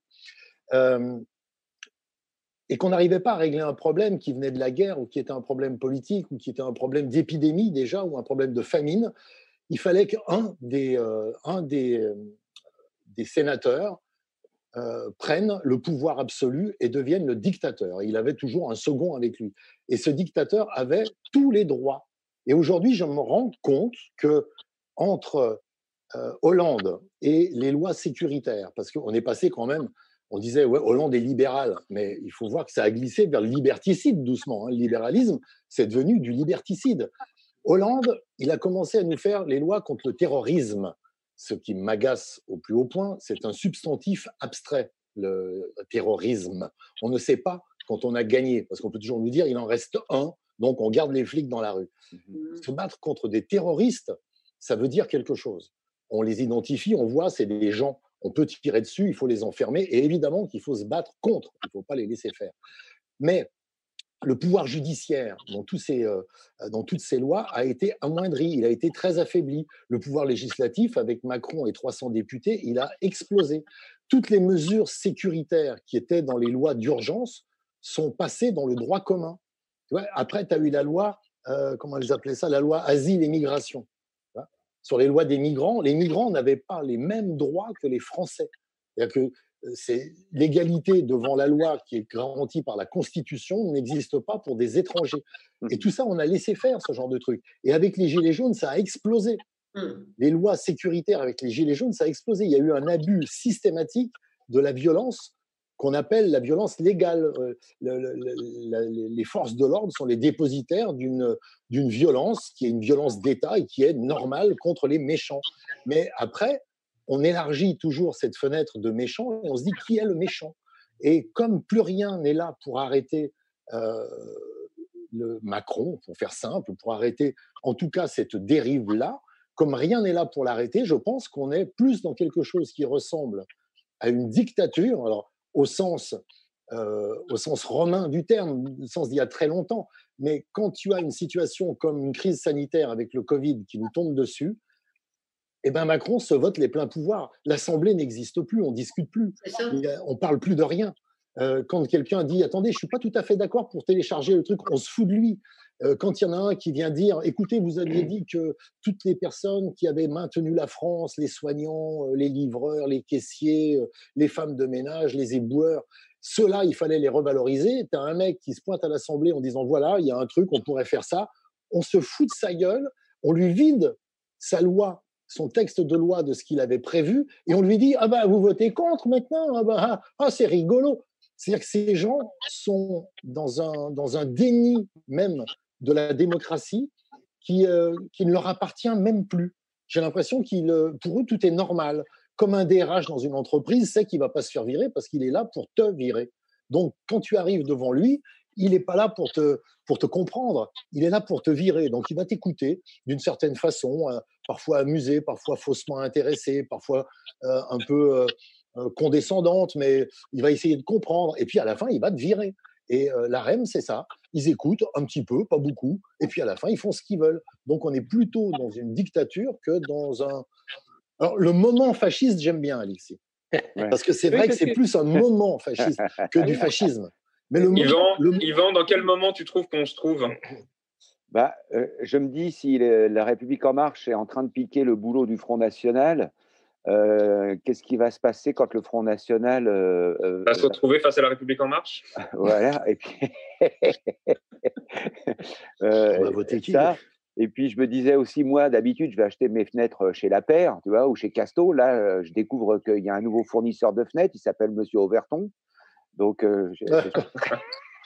et qu'on n'arrivait pas à régler un problème qui venait de la guerre ou qui était un problème politique ou qui était un problème d'épidémie déjà ou un problème de famine, il fallait qu'un des, euh, un des, euh, sénateurs euh, prenne le pouvoir absolu et devienne le dictateur. il avait toujours un second avec lui. Et ce dictateur avait tous les droits. Et aujourd'hui, je me rends compte que entre Hollande et les lois sécuritaires, parce qu'on est passé quand même, on disait Hollande est libéral, mais il faut voir que ça a glissé vers le liberticide doucement. Hein. Le libéralisme, c'est devenu du liberticide. Hollande, il a commencé à nous faire les lois contre le terrorisme. Ce qui m'agace au plus haut point, c'est un substantif abstrait, le terrorisme. On ne sait pas quand on a gagné, parce qu'on peut toujours nous dire il en reste un, donc on garde les flics dans la rue. Mmh Se battre contre des terroristes, ça veut dire quelque chose. On les identifie, on voit, c'est des gens. On peut tirer dessus, il faut les enfermer, et évidemment qu'il faut se battre contre, il ne faut pas les laisser faire. Mais le pouvoir judiciaire ces, euh, dans toutes ces lois a été amoindri, il a été très affaibli. Le pouvoir législatif, avec Macron et 300 députés, il a explosé. Toutes les mesures sécuritaires qui étaient dans les lois d'urgence sont passées dans le droit commun. Après, tu as eu la loi, euh, comment ils appelaient ça, la loi asile et migration. Sur les lois des migrants, les migrants n'avaient pas les mêmes droits que les Français. C'est-à-dire que c'est l'égalité devant la loi qui est garantie par la Constitution n'existe pas pour des étrangers. Mmh. Et tout ça, on a laissé faire ce genre de truc. Et avec les Gilets jaunes, ça a explosé. Mmh. Les lois sécuritaires avec les Gilets jaunes, ça a explosé. Il y a eu un abus systématique de la violence qu'on appelle la violence légale. Euh, les forces de l'ordre sont les dépositaires d'une violence qui est une violence d'État et qui est normale contre les méchants. Mais après, on élargit toujours cette fenêtre de méchant et on se dit qui est le méchant? Et comme plus rien n'est là pour arrêter euh, le Macron, pour faire simple, pour arrêter en tout cas cette dérive-là, comme rien n'est là pour l'arrêter, je pense qu'on est plus dans quelque chose qui ressemble à une dictature, alors au sens, euh, au sens romain du terme, au sens d'il y a très longtemps, mais quand tu as une situation comme une crise sanitaire avec le Covid qui nous tombe dessus, eh ben Macron se vote les pleins pouvoirs. L'Assemblée n'existe plus, on discute plus, on parle plus de rien. Euh, quand quelqu'un dit attendez, je suis pas tout à fait d'accord pour télécharger le truc, on se fout de lui. Euh, quand il y en a un qui vient dire écoutez, vous aviez dit que toutes les personnes qui avaient maintenu la France, les soignants, euh, les livreurs, les caissiers, les femmes de ménage, les éboueurs, ceux-là, il fallait les revaloriser. Tu as un mec qui se pointe à l'Assemblée en disant voilà, il y a un truc, on pourrait faire ça. On se fout de sa gueule, on lui vide sa loi son texte de loi de ce qu'il avait prévu et on lui dit ah ben vous votez contre maintenant ah ben ah, ah c'est rigolo c'est-à-dire que ces gens sont dans un dans un déni même de la démocratie qui euh, qui ne leur appartient même plus. J'ai l'impression qu'il euh, pour eux tout est normal. Comme un DRH dans une entreprise sait qu'il va pas se faire virer parce qu'il est là pour te virer. Donc quand tu arrives devant lui il n'est pas là pour te, pour te comprendre, il est là pour te virer. Donc il va t'écouter d'une certaine façon, euh, parfois amusé, parfois faussement intéressé, parfois euh, un peu euh, condescendante, mais il va essayer de comprendre. Et puis à la fin, il va te virer. Et la REM, c'est ça. Ils écoutent un petit peu, pas beaucoup, et puis à la fin, ils font ce qu'ils veulent. Donc on est plutôt dans une dictature que dans un... Alors le moment fasciste, j'aime bien, Alexis. Parce que c'est vrai que c'est plus un moment (laughs) fasciste que du fascisme. Mais le Yvan, dans quel moment tu trouves qu'on se trouve? Bah, euh, Je me dis, si la République En Marche est en train de piquer le boulot du Front National, euh, qu'est-ce qui va se passer quand le Front National euh, va se retrouver face à la République En Marche? (laughs) Voilà, et puis. (laughs) On va voter qui ça. Et puis je me disais aussi, moi, d'habitude, je vais acheter mes fenêtres chez La Paire, tu vois, ou chez Casto. Là, je découvre qu'il y a un nouveau fournisseur de fenêtres, il s'appelle Monsieur Overton. Donc, euh, je suis (laughs)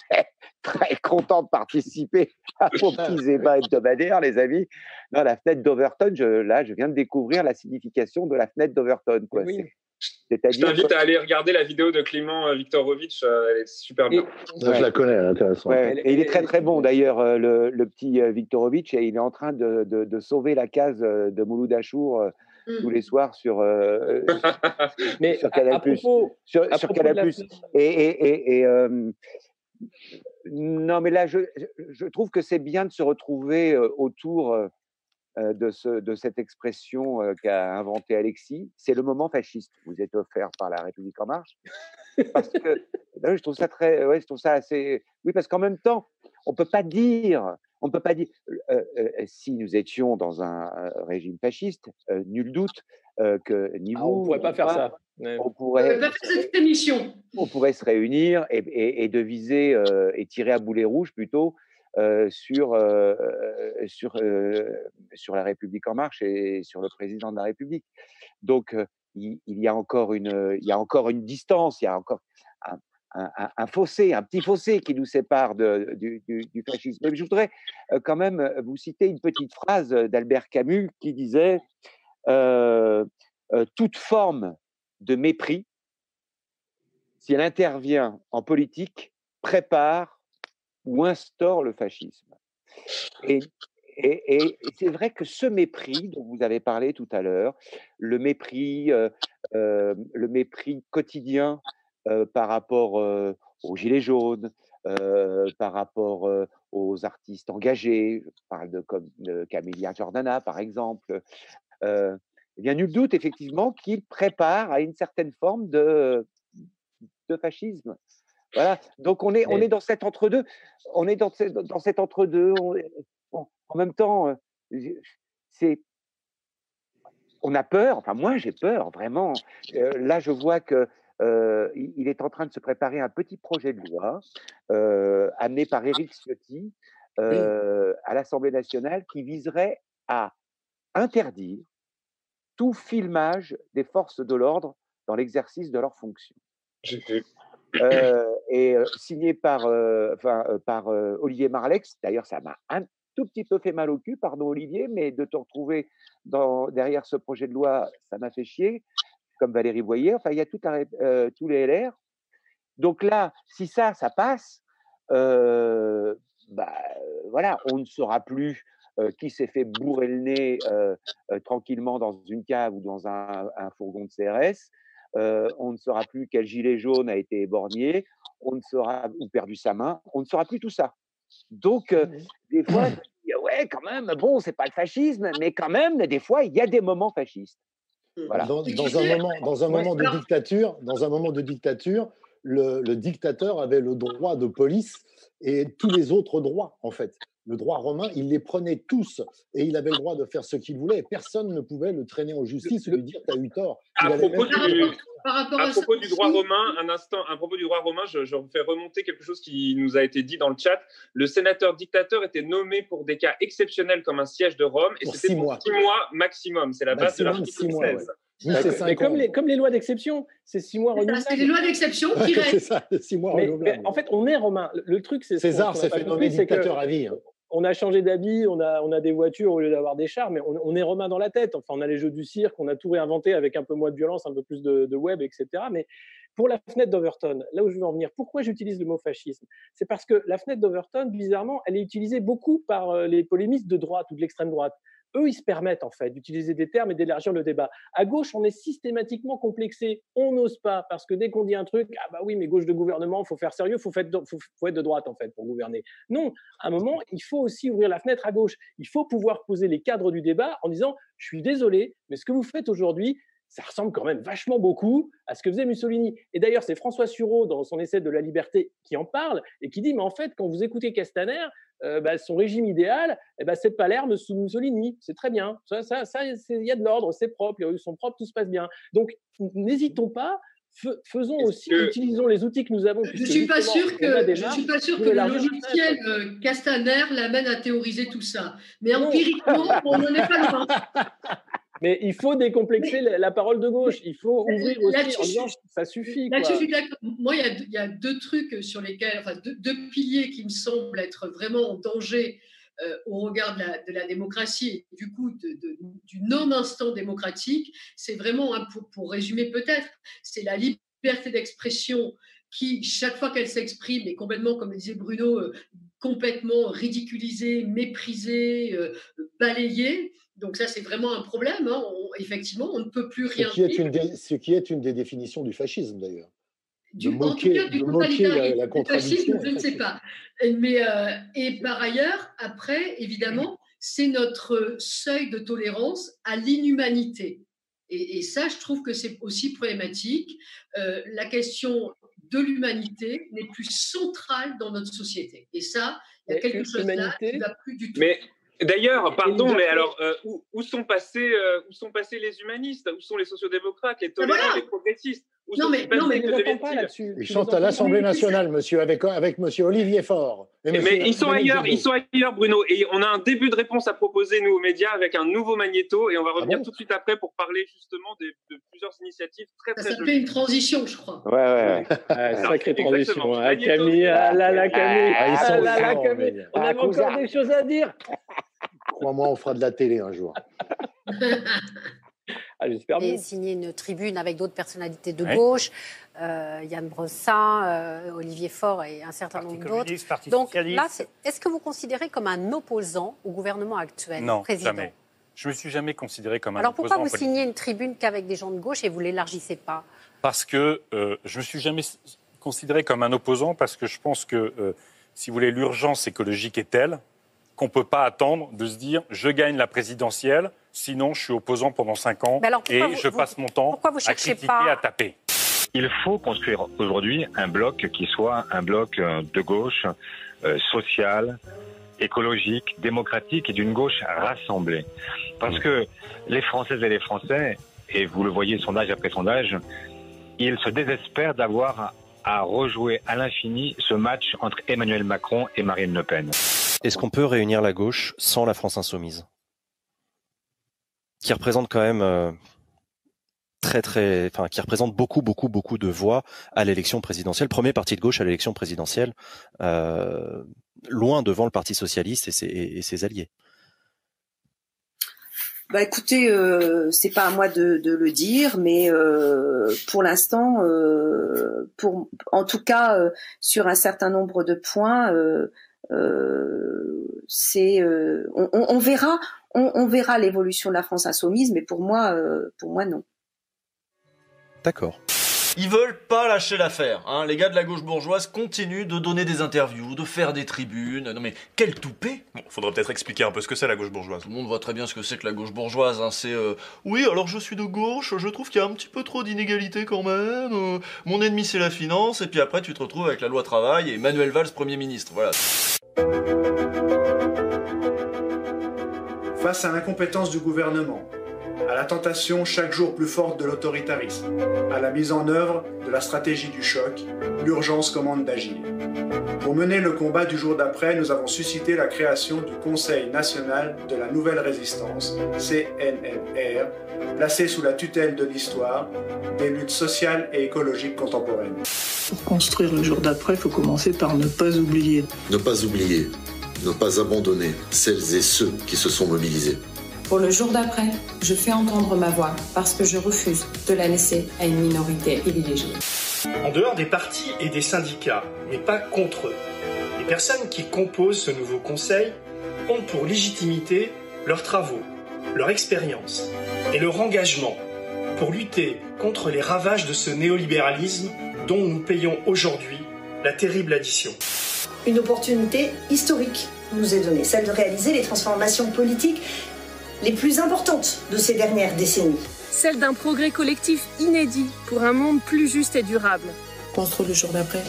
(laughs) très content de participer à vos petits ébats hebdomadaires, les amis. Non, la fenêtre d'Overton, là, je viens de découvrir la signification de la fenêtre d'Overton. Oui. Je t'invite à aller regarder la vidéo de Clément euh, Viktorovitch, euh, elle est super bien. je la connais, elle est intéressante. et il est très très bon d'ailleurs, le, petit Viktorovitch, et il est en train de, de, sauver la case de Mouloud Achour tous les soirs sur, euh, (laughs) Mais sur Canal+. Propos, sur, sur Canal+. Et, et, et, euh, non, mais là, je, je trouve que c'est bien de se retrouver euh, autour de, ce, de cette expression qu'a inventée Alexis. C'est le moment fasciste. Vous êtes offert par la République en marche. Parce que (laughs) je trouve ça très, ouais, je trouve ça assez. Oui, parce qu'en même temps, on peut pas dire on ne peut pas dire, si nous étions dans un régime fasciste, nul doute que ni ah, on ne pourrait pas faire ça. On pourrait, on pourrait se réunir et, et, et deviser et tirer à boulet rouge plutôt sur, sur, sur la République en marche et sur le président de la République. Donc, il, il, y a encore une, il y a encore une distance, il y a encore un, un, fossé, un petit fossé qui nous sépare du, fascisme. Mais je voudrais euh, quand même euh, vous citer une petite phrase d'Albert Camus qui disait euh, Toute forme de mépris, si elle intervient en politique, prépare ou instaure le fascisme. Et, c'est vrai que ce mépris dont vous avez parlé tout à l'heure, le mépris quotidien par rapport aux Gilets jaunes, par rapport aux artistes engagés, je parle de, comme Camélia Jordana par exemple, eh bien, nul doute effectivement qu'il prépare à une certaine forme de, de fascisme. Voilà. Donc on est, on est dans cet entre-deux. On est dans, dans cet entre-deux. en même temps, c'est on a peur, enfin moi j'ai peur vraiment. là je vois que euh, il est en train de se préparer un petit projet de loi euh, amené par Éric Ciotti euh, à l'Assemblée nationale qui viserait à interdire tout filmage des forces de l'ordre dans l'exercice de leurs fonctions. et signé par, enfin, par Olivier Marlex. D'ailleurs, ça m'a un tout petit peu fait mal au cul, pardon Olivier, mais de te retrouver dans, derrière ce projet de loi, ça m'a fait chier comme Valérie Boyer. Enfin, il y a tout euh, tous les LR. Donc là, si ça, ça passe, euh, bah, voilà, on ne saura plus euh, qui s'est fait bourrer le nez tranquillement dans une cave ou dans un, fourgon de CRS. on ne saura plus quel gilet jaune a été éborgné, on ne saura ou perdu sa main, on ne saura plus tout ça. Donc, mmh des fois, ouais, quand même, bon, c'est pas le fascisme, mais quand même, des fois, il y a des moments fascistes. Voilà. Dans, un moment, dans un moment de dictature, dans un moment de dictature, le, le, dictateur avait le droit de police et tous les autres droits, en fait le droit romain, il les prenait tous et il avait le droit de faire ce qu'il voulait et personne ne pouvait le traîner en justice ou lui dire tu as eu tort. À propos, du, droit romain, un instant, à propos du droit romain, je, je, fais remonter quelque chose qui nous a été dit dans le chat. Le sénateur dictateur était nommé pour des cas exceptionnels comme un siège de Rome et c'était pour six mois maximum. C'est la base de l'article 16. Mais comme les, comme les lois d'exception, c'est six mois renouvelables. C'est les lois d'exception qui restent. c'est ça, six mois renouvelables. en fait, on est romain. Le truc, c'est César s'est fait nommer dictateur à vie. Hein on a changé d'habit, on a, on a des voitures au lieu d'avoir des chars, mais on, est romain dans la tête. Enfin, on a les jeux du cirque, on a tout réinventé avec un peu moins de violence, un peu plus de, web, etc. Mais pour la fenêtre d'Overton, là où je veux en venir, pourquoi j'utilise le mot fascisme? C'est parce que la fenêtre d'Overton, bizarrement, elle est utilisée beaucoup par euh, les polémistes de droite ou de l'extrême droite eux, ils se permettent en fait d'utiliser des termes et d'élargir le débat. À gauche, on est systématiquement complexé. On n'ose pas parce que dès qu'on dit un truc, ah bah oui, mais gauche de gouvernement, faut faire sérieux, faut, faut, faut être de droite en fait pour gouverner. Non, à un moment, il faut aussi ouvrir la fenêtre à gauche. Il faut pouvoir poser les cadres du débat en disant, je suis désolé, mais ce que vous faites aujourd'hui, ça ressemble quand même vachement beaucoup à ce que faisait Mussolini. Et d'ailleurs, c'est François Sureau, dans son essai de la liberté, qui en parle et qui dit, mais en fait, quand vous écoutez Castaner, euh, bah, son régime idéal, eh ben, c'est Palerme sous Mussolini. C'est très bien. Ça, ça, ça, il y a de l'ordre, c'est propre, les rues sont propres, tout se passe bien. Donc, n'hésitons pas. Faisons aussi, utilisons les outils que nous avons. Je ne suis pas sûr que, je suis pas sûr que le logiciel euh, Castaner l'amène à théoriser tout ça. Mais empiriquement, on n'en est pas loin. (laughs) Mais il faut décomplexer la, parole de gauche. Il faut ouvrir aussi en disant ça suffit. Là-dessus, je suis d'accord. Moi, il y, a, deux trucs sur lesquels, enfin, deux, piliers qui me semblent être vraiment en danger euh, au regard de la, démocratie et du coup du non-instant démocratique. C'est vraiment, pour, pour, résumer peut-être, c'est la liberté d'expression qui, chaque fois qu'elle s'exprime, est complètement, comme disait Bruno, euh, complètement ridiculisée, méprisée, euh, balayée. Donc ça, c'est vraiment un problème. Hein. effectivement, on ne peut plus rien ce qui, est une ce qui est une des définitions du fascisme, d'ailleurs. Du, moquer, en tout cas, la, contradiction. Fascisme, je ne sais pas. Mais, euh, et par ailleurs, après, évidemment, c'est notre seuil de tolérance à l'inhumanité. Et, ça, je trouve que c'est aussi problématique. Euh, la question de l'humanité n'est plus centrale dans notre société. Et ça, il y a quelque chose là qui ne va plus du tout. Mais D'ailleurs, pardon, mais alors, euh, où, sont passés, euh, où sont passés les humanistes? Où sont les sociodémocrates, les tolérants, les progressistes? Où non, mais, non, mais pas là-dessus. Ils sont à l'Assemblée nationale, monsieur, avec, avec monsieur Olivier Faure. mais ils sont ailleurs, ils sont ailleurs, Bruno. Et on a un début de réponse à proposer, nous, aux médias, avec un nouveau magnéto. Et on va ah revenir tout de suite après pour parler justement de, plusieurs initiatives très, très Ça s'appelait une transition, je crois. Ouais, ouais, ouais. sacrée transition. Ah, Camille, ah là là, Camille. Ah, ah là là, Camille. On a encore des choses à dire. Crois-moi, on fera de la télé un jour. (laughs) ah, J'espère bien. signé une tribune avec d'autres personnalités de gauche, euh, Yann Bressin, euh, Olivier Faure et un certain nombre d'autres. Donc là, est-ce que vous considérez comme un opposant au gouvernement actuel Non, jamais. Je ne me suis jamais considéré comme un Alors opposant. Alors pourquoi vous signez une tribune qu'avec des gens de gauche et vous l'élargissez pas? Parce que euh, je ne me suis jamais considéré comme un opposant parce que je pense que, si vous voulez, l'urgence écologique est telle qu'on ne peut pas attendre de se dire je gagne la présidentielle, sinon je suis opposant pendant cinq ans et je passe mon temps à critiquer, à taper. Il faut construire aujourd'hui un bloc qui soit un bloc euh, de gauche, euh, social, écologique, démocratique et d'une gauche rassemblée. Parce que les Françaises et les Français, et vous le voyez sondage après sondage, ils se désespèrent d'avoir à rejouer à l'infini ce match entre Emmanuel Macron et Marine Le Pen. Est-ce qu'on peut réunir la gauche sans la France insoumise? Qui représente quand même euh, très très, enfin qui représente beaucoup beaucoup beaucoup de voix à l'élection présidentielle, premier parti de gauche à l'élection présidentielle, euh, loin devant le Parti socialiste et ses, alliés. Bah écoutez, euh, c'est pas à moi de, le dire, mais euh, pour l'instant, pour en tout cas sur un certain nombre de points, euh, c'est, euh, on, verra, on, verra l'évolution de la France insoumise, mais pour moi, euh, pour moi non. D'accord. Ils veulent pas lâcher l'affaire. Hein. Les gars de la gauche bourgeoise continuent de donner des interviews, de faire des tribunes. Non mais quel toupet Bon, faudrait peut-être expliquer un peu ce que c'est la gauche bourgeoise. Tout le monde voit très bien ce que c'est que la gauche bourgeoise. Hein. C'est euh, oui, alors je suis de gauche, je trouve qu'il y a un petit peu trop d'inégalités quand même. Euh, mon ennemi c'est la finance, et puis après tu te retrouves avec la loi travail et Manuel Valls Premier ministre. Voilà. Face à l'incompétence du gouvernement, à la tentation chaque jour plus forte de l'autoritarisme, à la mise en œuvre de la stratégie du choc, l'urgence commande d'agir. Pour mener le combat du jour d'après, nous avons suscité la création du Conseil national de la nouvelle résistance, CNNR, placé sous la tutelle de l'histoire, des luttes sociales et écologiques contemporaines. Pour construire le jour d'après, il faut commencer par ne pas oublier. Ne pas oublier, ne pas abandonner celles et ceux qui se sont mobilisés. Pour le jour d'après, je fais entendre ma voix parce que je refuse de la laisser à une minorité privilégiée. En dehors des partis et des syndicats, mais pas contre eux, les personnes qui composent ce nouveau conseil ont pour légitimité leurs travaux, leur expérience et leur engagement pour lutter contre les ravages de ce néolibéralisme dont nous payons aujourd'hui la terrible addition. Une opportunité historique nous est donnée, celle de réaliser les transformations politiques les plus importantes de ces dernières décennies. Celle d'un progrès collectif inédit pour un monde plus juste et durable. Construire le jour d'après.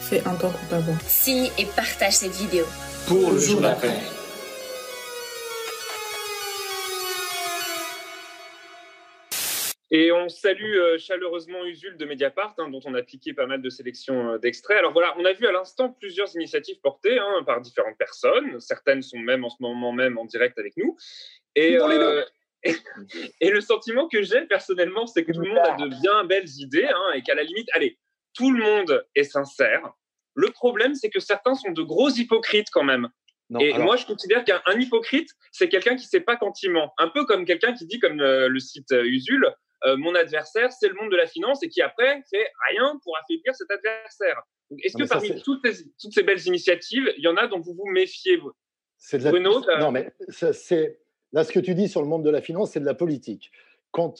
Fais un temps pour ta Signe et partage cette vidéo. Pour le jour d'après. Et on salue euh, chaleureusement Usul de Mediapart, hein, dont on a piqué pas mal de sélections euh, d'extraits. Alors voilà, on a vu à l'instant plusieurs initiatives portées hein, par différentes personnes. Certaines sont même en ce moment même en direct avec nous. Et, euh, (laughs) et, le sentiment que j'ai personnellement, c'est que tout le monde a de bien belles idées hein, et qu'à la limite, allez, tout le monde est sincère. Le problème, c'est que certains sont de gros hypocrites quand même. et moi, je considère qu'un hypocrite, c'est quelqu'un qui ne sait pas quand il ment. Un peu comme quelqu'un qui dit, comme le, site Usul, euh, mon adversaire, c'est le monde de la finance et qui après fait rien pour affaiblir cet adversaire. Est-ce que parmi toutes, ces, belles initiatives, il y en a dont vous vous méfiez de la... Bruno, non, mais c'est là ce que tu dis sur le monde de la finance, c'est de la politique.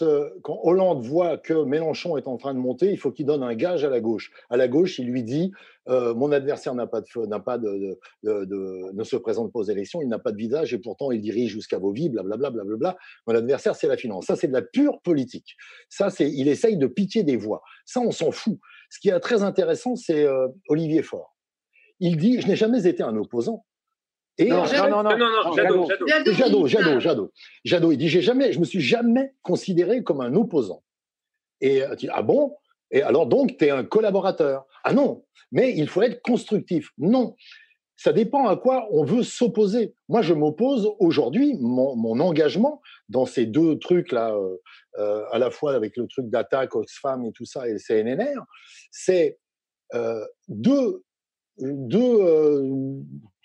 Euh, quand, Hollande voit que Mélenchon est en train de monter, il faut qu'il donne un gage à la gauche. À la gauche, il lui dit euh, mon adversaire n'a pas de, ne se présente pas aux élections, il n'a pas de visage et pourtant il dirige jusqu'à vies, blablabla, blablabla. Mon adversaire, c'est la finance. Ça, c'est de la pure politique. Ça, c'est, il essaye de piquer des voix. Ça, on s'en fout. Ce qui est très intéressant, c'est euh, Olivier Faure. Il dit je n'ai jamais été un opposant. Et non, non, non, non, Jadot, Jadot, Jadot, Jadot, Jadot, il dit j'ai jamais, je me suis jamais considéré comme un opposant. Et tu ah bon? Et alors donc tu es un collaborateur. Ah non, mais il faut être constructif. Non, ça dépend à quoi on veut s'opposer. Moi, je m'oppose aujourd'hui, mon, mon, engagement dans ces deux trucs-là, euh, euh, à la fois avec le truc d'attaque Oxfam et tout ça, et le CNNR, c'est euh, deux, deux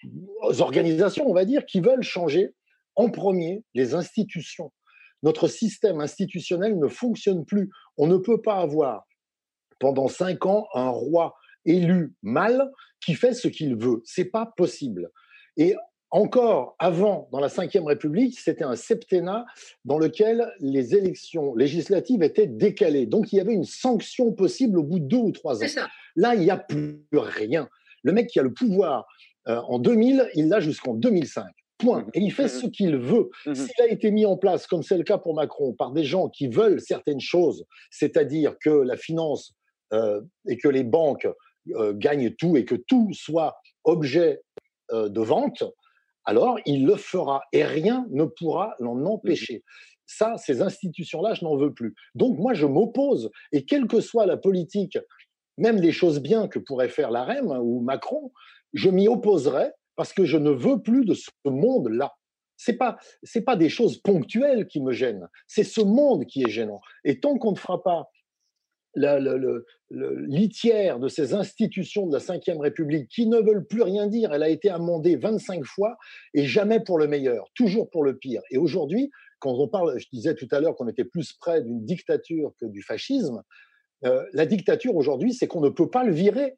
euh, organisations, on va dire, qui veulent changer en premier les institutions. Notre système institutionnel ne fonctionne plus. On ne peut pas avoir pendant cinq ans un roi élu mal qui fait ce qu'il veut. C'est pas possible. Et encore avant, dans la Ve République, c'était un septennat dans lequel les élections législatives étaient décalées. Donc il y avait une sanction possible au bout de deux ou trois ans. Là, il n'y a plus rien. Le mec qui a le pouvoir euh, en 2000, il l'a jusqu'en 2005. Point. Mmh. Et il fait mmh. ce qu'il veut. Mmh. S'il a été mis en place, comme c'est le cas pour Macron, par des gens qui veulent certaines choses, c'est-à-dire que la finance euh, et que les banques euh, gagnent tout et que tout soit objet de vente, alors il le fera et rien ne pourra l'en empêcher. Ça, ces institutions-là, je n'en veux plus. Donc moi, je m'oppose. Et quelle que soit la politique, même des choses bien que pourrait faire la REM ou Macron, je m'y opposerai parce que je ne veux plus de ce monde-là. C'est pas c'est pas des choses ponctuelles qui me gênent, c'est ce monde qui est gênant. Et tant qu'on ne fera pas la, litière de ces institutions de la Ve République qui ne veulent plus rien dire. Elle a été amendée 25 fois et jamais pour le meilleur, toujours pour le pire. Et aujourd'hui, quand on parle, je disais tout à l'heure qu'on était plus près d'une dictature que du fascisme, euh, la dictature aujourd'hui, c'est qu'on ne peut pas le virer.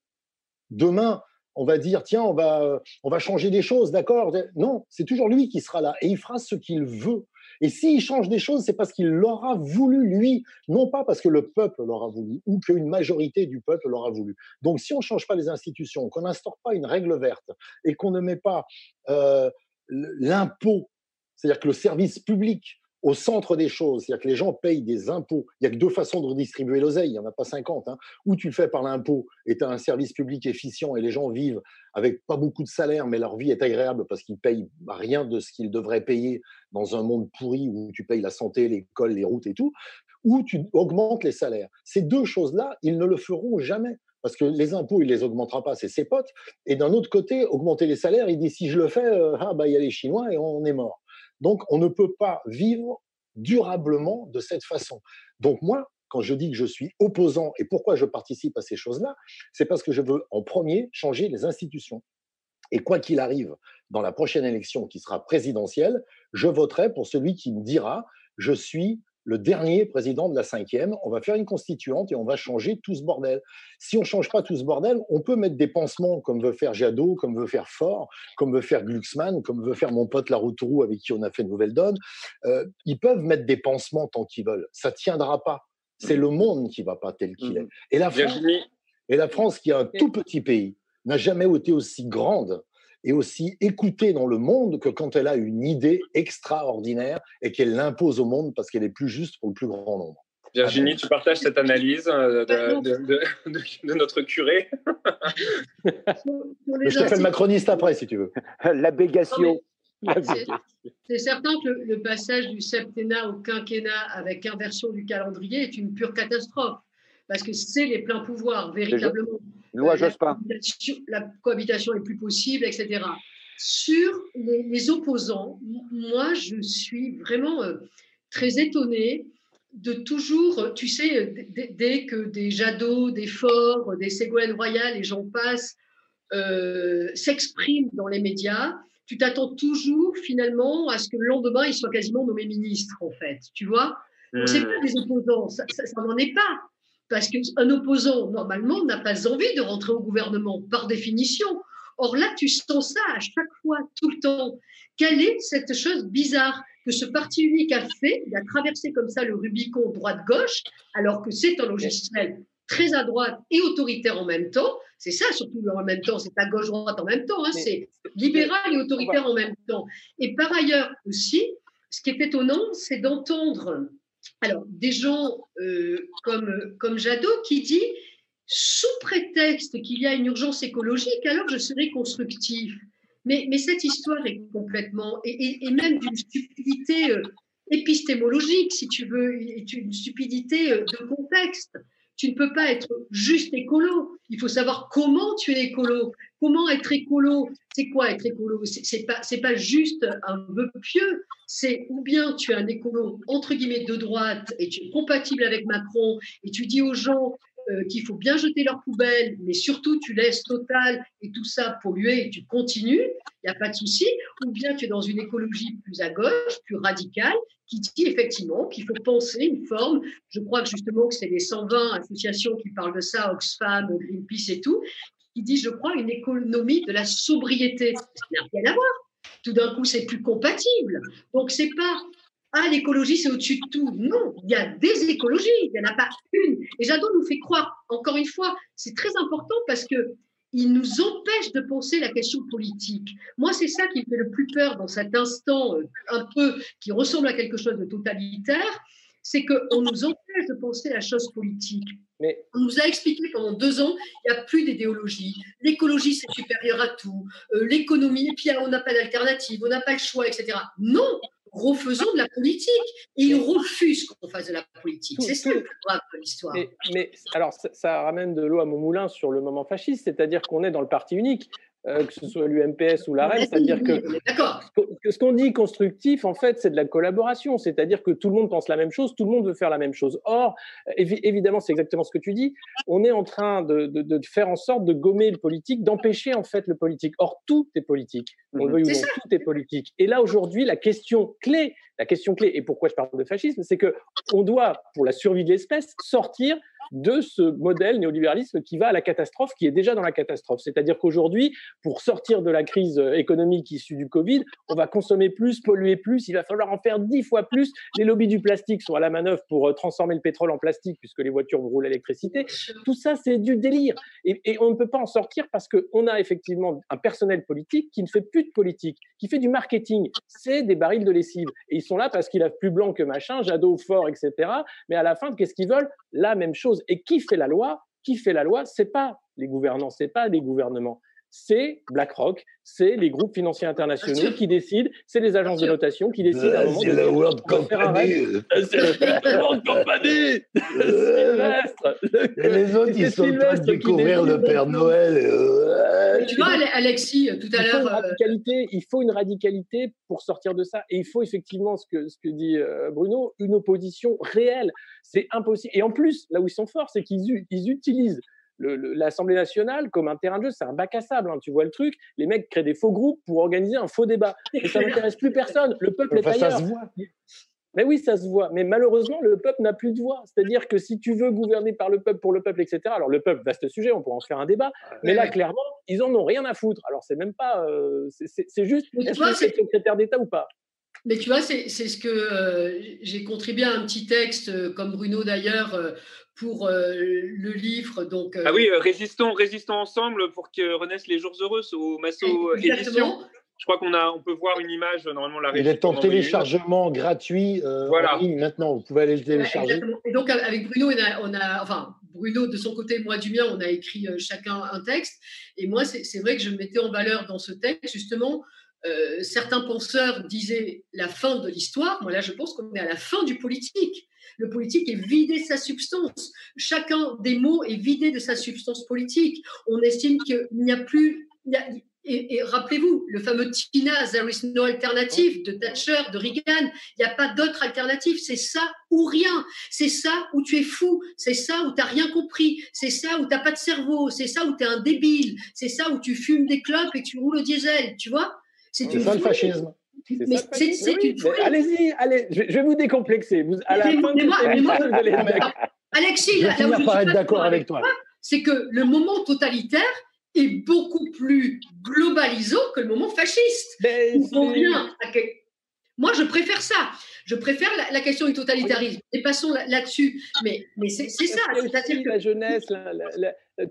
Demain, on va dire tiens, on va, on va changer des choses, d'accord? Non, c'est toujours lui qui sera là et il fera ce qu'il veut. Et s'il change des choses, c'est parce qu'il l'aura voulu lui, non pas parce que le peuple l'aura voulu ou qu'une majorité du peuple l'aura voulu. Donc si on ne change pas les institutions, qu'on n'instaure pas une règle verte et qu'on ne met pas euh, l'impôt, c'est-à-dire que le service public au centre des choses, c'est-à-dire que les gens payent des impôts. Il n'y a que deux façons de redistribuer l'oseille, il n'y en a pas 50. Hein. Ou tu le fais par l'impôt et tu as un service public efficient et les gens vivent avec pas beaucoup de salaire, mais leur vie est agréable parce qu'ils payent rien de ce qu'ils devraient payer dans un monde pourri où tu payes la santé, l'école, les routes et tout, ou tu augmentes les salaires. Ces deux choses-là, ils ne le feront jamais. Parce que les impôts, il les augmentera pas, c'est ses potes. Et d'un autre côté, augmenter les salaires, il dit si je le fais, euh, ah bah il y a les Chinois et on est mort. Donc, on ne peut pas vivre durablement de cette façon. Donc, moi, quand je dis que je suis opposant et pourquoi je participe à ces choses-là, c'est parce que je veux en premier changer les institutions. Et quoi qu'il arrive dans la prochaine élection qui sera présidentielle, je voterai pour celui qui me dira je suis le dernier président de la cinquième, on va faire une constituante et on va changer tout ce bordel. Si on change pas tout ce bordel, on peut mettre des pansements comme veut faire Jadot, comme veut faire Fort, comme veut faire Glucksmann, comme veut faire mon pote Laroutourou avec qui on a fait Nouvelle Donne. Euh, ils peuvent mettre des pansements tant qu'ils veulent. Ça tiendra pas. C'est le monde qui va pas tel qu'il est. Et la France, et la France qui est un tout petit pays, n'a jamais été aussi grande et aussi écoutée dans le monde que quand elle a une idée extraordinaire et qu'elle l'impose au monde parce qu'elle est plus juste pour le plus grand nombre. Virginie, tu partages cette analyse euh, de, notre curé? Je te fais le macroniste après, si tu veux. (laughs) L'abégation. C'est certain que le, passage du septennat au quinquennat avec inversion du calendrier est une pure catastrophe, parce que c'est les pleins pouvoirs, véritablement. Loi pas. La cohabitation est plus possible, etc. Sur les, opposants, moi, je suis vraiment euh, très étonnée de toujours, tu sais, dès, que des Jadot, des Forts, des Ségolène Royal et j'en passe euh, s'expriment dans les médias, tu t'attends toujours finalement à ce que le lendemain, ils soient quasiment nommés ministres, en fait. Tu vois mmh. C'est pas des opposants, ça n'en est pas. Parce qu'un opposant, normalement, n'a pas envie de rentrer au gouvernement, par définition. Or là, tu sens ça à chaque fois, tout le temps. Quelle est cette chose bizarre que ce parti unique a fait? Il a traversé comme ça le Rubicon droite-gauche, alors que c'est un logiciel très à droite et autoritaire en même temps. C'est ça, surtout en même temps, c'est à gauche-droite en même temps, hein, c'est libéral et autoritaire en même temps. Et par ailleurs aussi, ce qui est étonnant, c'est d'entendre alors, des gens euh, comme, comme Jadot qui dit, sous prétexte qu'il y a une urgence écologique, alors je serai constructif. Mais, mais cette histoire est complètement, et, même d'une stupidité euh, épistémologique, si tu veux, une stupidité euh, de contexte. Tu ne peux pas être juste écolo. Il faut savoir comment tu es écolo. Comment être écolo C'est quoi être écolo? C'est pas c'est pas juste un vœu pieux. C'est ou bien tu es un écolo entre guillemets de droite et tu es compatible avec Macron et tu dis aux gens euh, qu'il faut bien jeter leurs poubelles, mais surtout tu laisses Total et tout ça polluer et tu continues, il n'y a pas de souci, ou bien tu es dans une écologie plus à gauche, plus radicale, qui dit effectivement qu'il faut penser une forme, je crois que justement que c'est les 120 associations qui parlent de ça, Oxfam, Greenpeace et tout, qui dit, je crois, une économie de la sobriété. Ça n'a rien à voir. Tout d'un coup, c'est plus compatible. Donc, c'est pas ah, l'écologie, c'est au-dessus de tout. Non, il y a des écologies, il n'y en a pas une. Et Jadot nous fait croire, encore une fois, c'est très important parce que il nous empêche de penser la question politique. Moi, c'est ça qui me fait le plus peur dans cet instant euh, un peu qui ressemble à quelque chose de totalitaire, c'est qu'on nous empêche de penser la chose politique. Mais... On nous a expliqué pendant deux ans, il n'y a plus d'idéologie. L'écologie, c'est supérieur à tout. Euh, l'économie, et puis on n'a pas d'alternative, on n'a pas le choix, etc. Non, refaisons de la politique. Et ils refusent qu'on fasse de la politique. C'est ça le plus grave de l'histoire. Mais, alors, ça, ramène de l'eau à mon moulin sur le moment fasciste, c'est-à-dire qu'on est dans le parti unique. Euh, que ce soit l'UMPS ou la REM, c'est-à-dire que, que, ce qu'on dit constructif, en fait, c'est de la collaboration, c'est-à-dire que tout le monde pense la même chose, tout le monde veut faire la même chose. Or, évidemment, c'est exactement ce que tu dis, on est en train de, de, faire en sorte de gommer le politique, d'empêcher en fait le politique. Or, tout est politique. On le veut ou non, tout est politique. Et là, aujourd'hui, la question clé, la question clé, et pourquoi je parle de fascisme, c'est que on doit, pour la survie de l'espèce, sortir de ce modèle néolibéralisme qui va à la catastrophe, qui est déjà dans la catastrophe. C'est-à-dire qu'aujourd'hui, pour sortir de la crise économique issue du Covid, on va consommer plus, polluer plus, il va falloir en faire dix fois plus. Les lobbies du plastique sont à la manœuvre pour euh, transformer le pétrole en plastique, puisque les voitures roulent à l'électricité. Tout ça, c'est du délire. Et, et, on ne peut pas en sortir parce qu'on a effectivement un personnel politique qui ne fait plus de politique, qui fait du marketing. C'est des barils de lessive. Et ils sont là parce qu'ils a plus blanc que machin, Jadot fort, etc. Mais à la fin, qu'est-ce qu'ils veulent? La même chose. Et qui fait la loi? Qui fait la loi? C'est pas les gouvernants, c'est pas les gouvernements c'est BlackRock, c'est les groupes financiers internationaux qui décident, c'est les agences de notation qui décident à un moment C'est la World (laughs) Company. C'est la World Company. Sylvestre. Et les autres, ils sont en train de découvrir le Père Noël. Euh, tu vois, Alexis, tout à l'heure. radicalité, il faut une radicalité pour sortir de ça. Et il faut effectivement, ce que, ce que dit euh, Bruno, une opposition réelle. C'est impossible. Et en plus, là où ils sont forts, c'est qu'ils ils utilisent l'Assemblée nationale comme un terrain de jeu, c'est un bac à sable. Hein, tu vois le truc Les mecs créent des faux groupes pour organiser un faux débat. Et ça n'intéresse plus personne. Le peuple est ailleurs. Ça se voit. Mais oui, ça se voit. Mais malheureusement, le peuple n'a plus de voix. C'est-à-dire que si tu veux gouverner par le peuple, pour le peuple, etc., alors le peuple, vaste sujet, on pourra en faire un débat. Mais là, clairement, ils en ont rien à foutre. Alors, c'est même pas. Euh, c'est juste. Est-ce que c'est secrétaire d'État ou pas? Mais tu vois, c'est ce que euh, j'ai contribué à un petit texte, euh, comme Bruno d'ailleurs, pour euh, le livre. Donc, ah oui, euh, résistons, résistons ensemble pour que renaissent les jours heureux au Masso Édition. Je crois qu'on a, on peut voir une image normalement la. Il est en téléchargement gratuit euh, voilà. en ligne maintenant. Vous pouvez aller le télécharger. et donc avec Bruno, on a, on a, enfin Bruno de son côté, moi du mien, on a écrit chacun un texte. Et moi, c'est vrai que je mettais en valeur dans ce texte justement euh, certains penseurs disaient la fin de l'histoire. Moi, là, je pense qu'on est à la fin du politique. Le politique est vidé de sa substance. Chacun des mots est vidé de sa substance politique. On estime qu'il n'y a plus. et, rappelez-vous, le fameux Tina, there is no alternative de Thatcher, de Reagan, il n'y a pas d'autre alternative. C'est ça ou rien. C'est ça où tu es fou. C'est ça où tu n'as rien compris. C'est ça où tu n'as pas de cerveau. C'est ça où tu es un débile. C'est ça où tu fumes des clopes et tu roules au diesel. Tu vois? C'est ça le fascisme. Mais une Allez-y, allez, je vais vous décomplexer. Vous, à la fin, vous allez Alexis, là, où je suis d'accord avec toi, c'est que le moment totalitaire est beaucoup plus globalisant que le moment fasciste. Moi, je préfère ça. Je préfère la, question du totalitarisme. Et passons là-dessus. mais, mais c'est ça. C'est-à-dire que la jeunesse,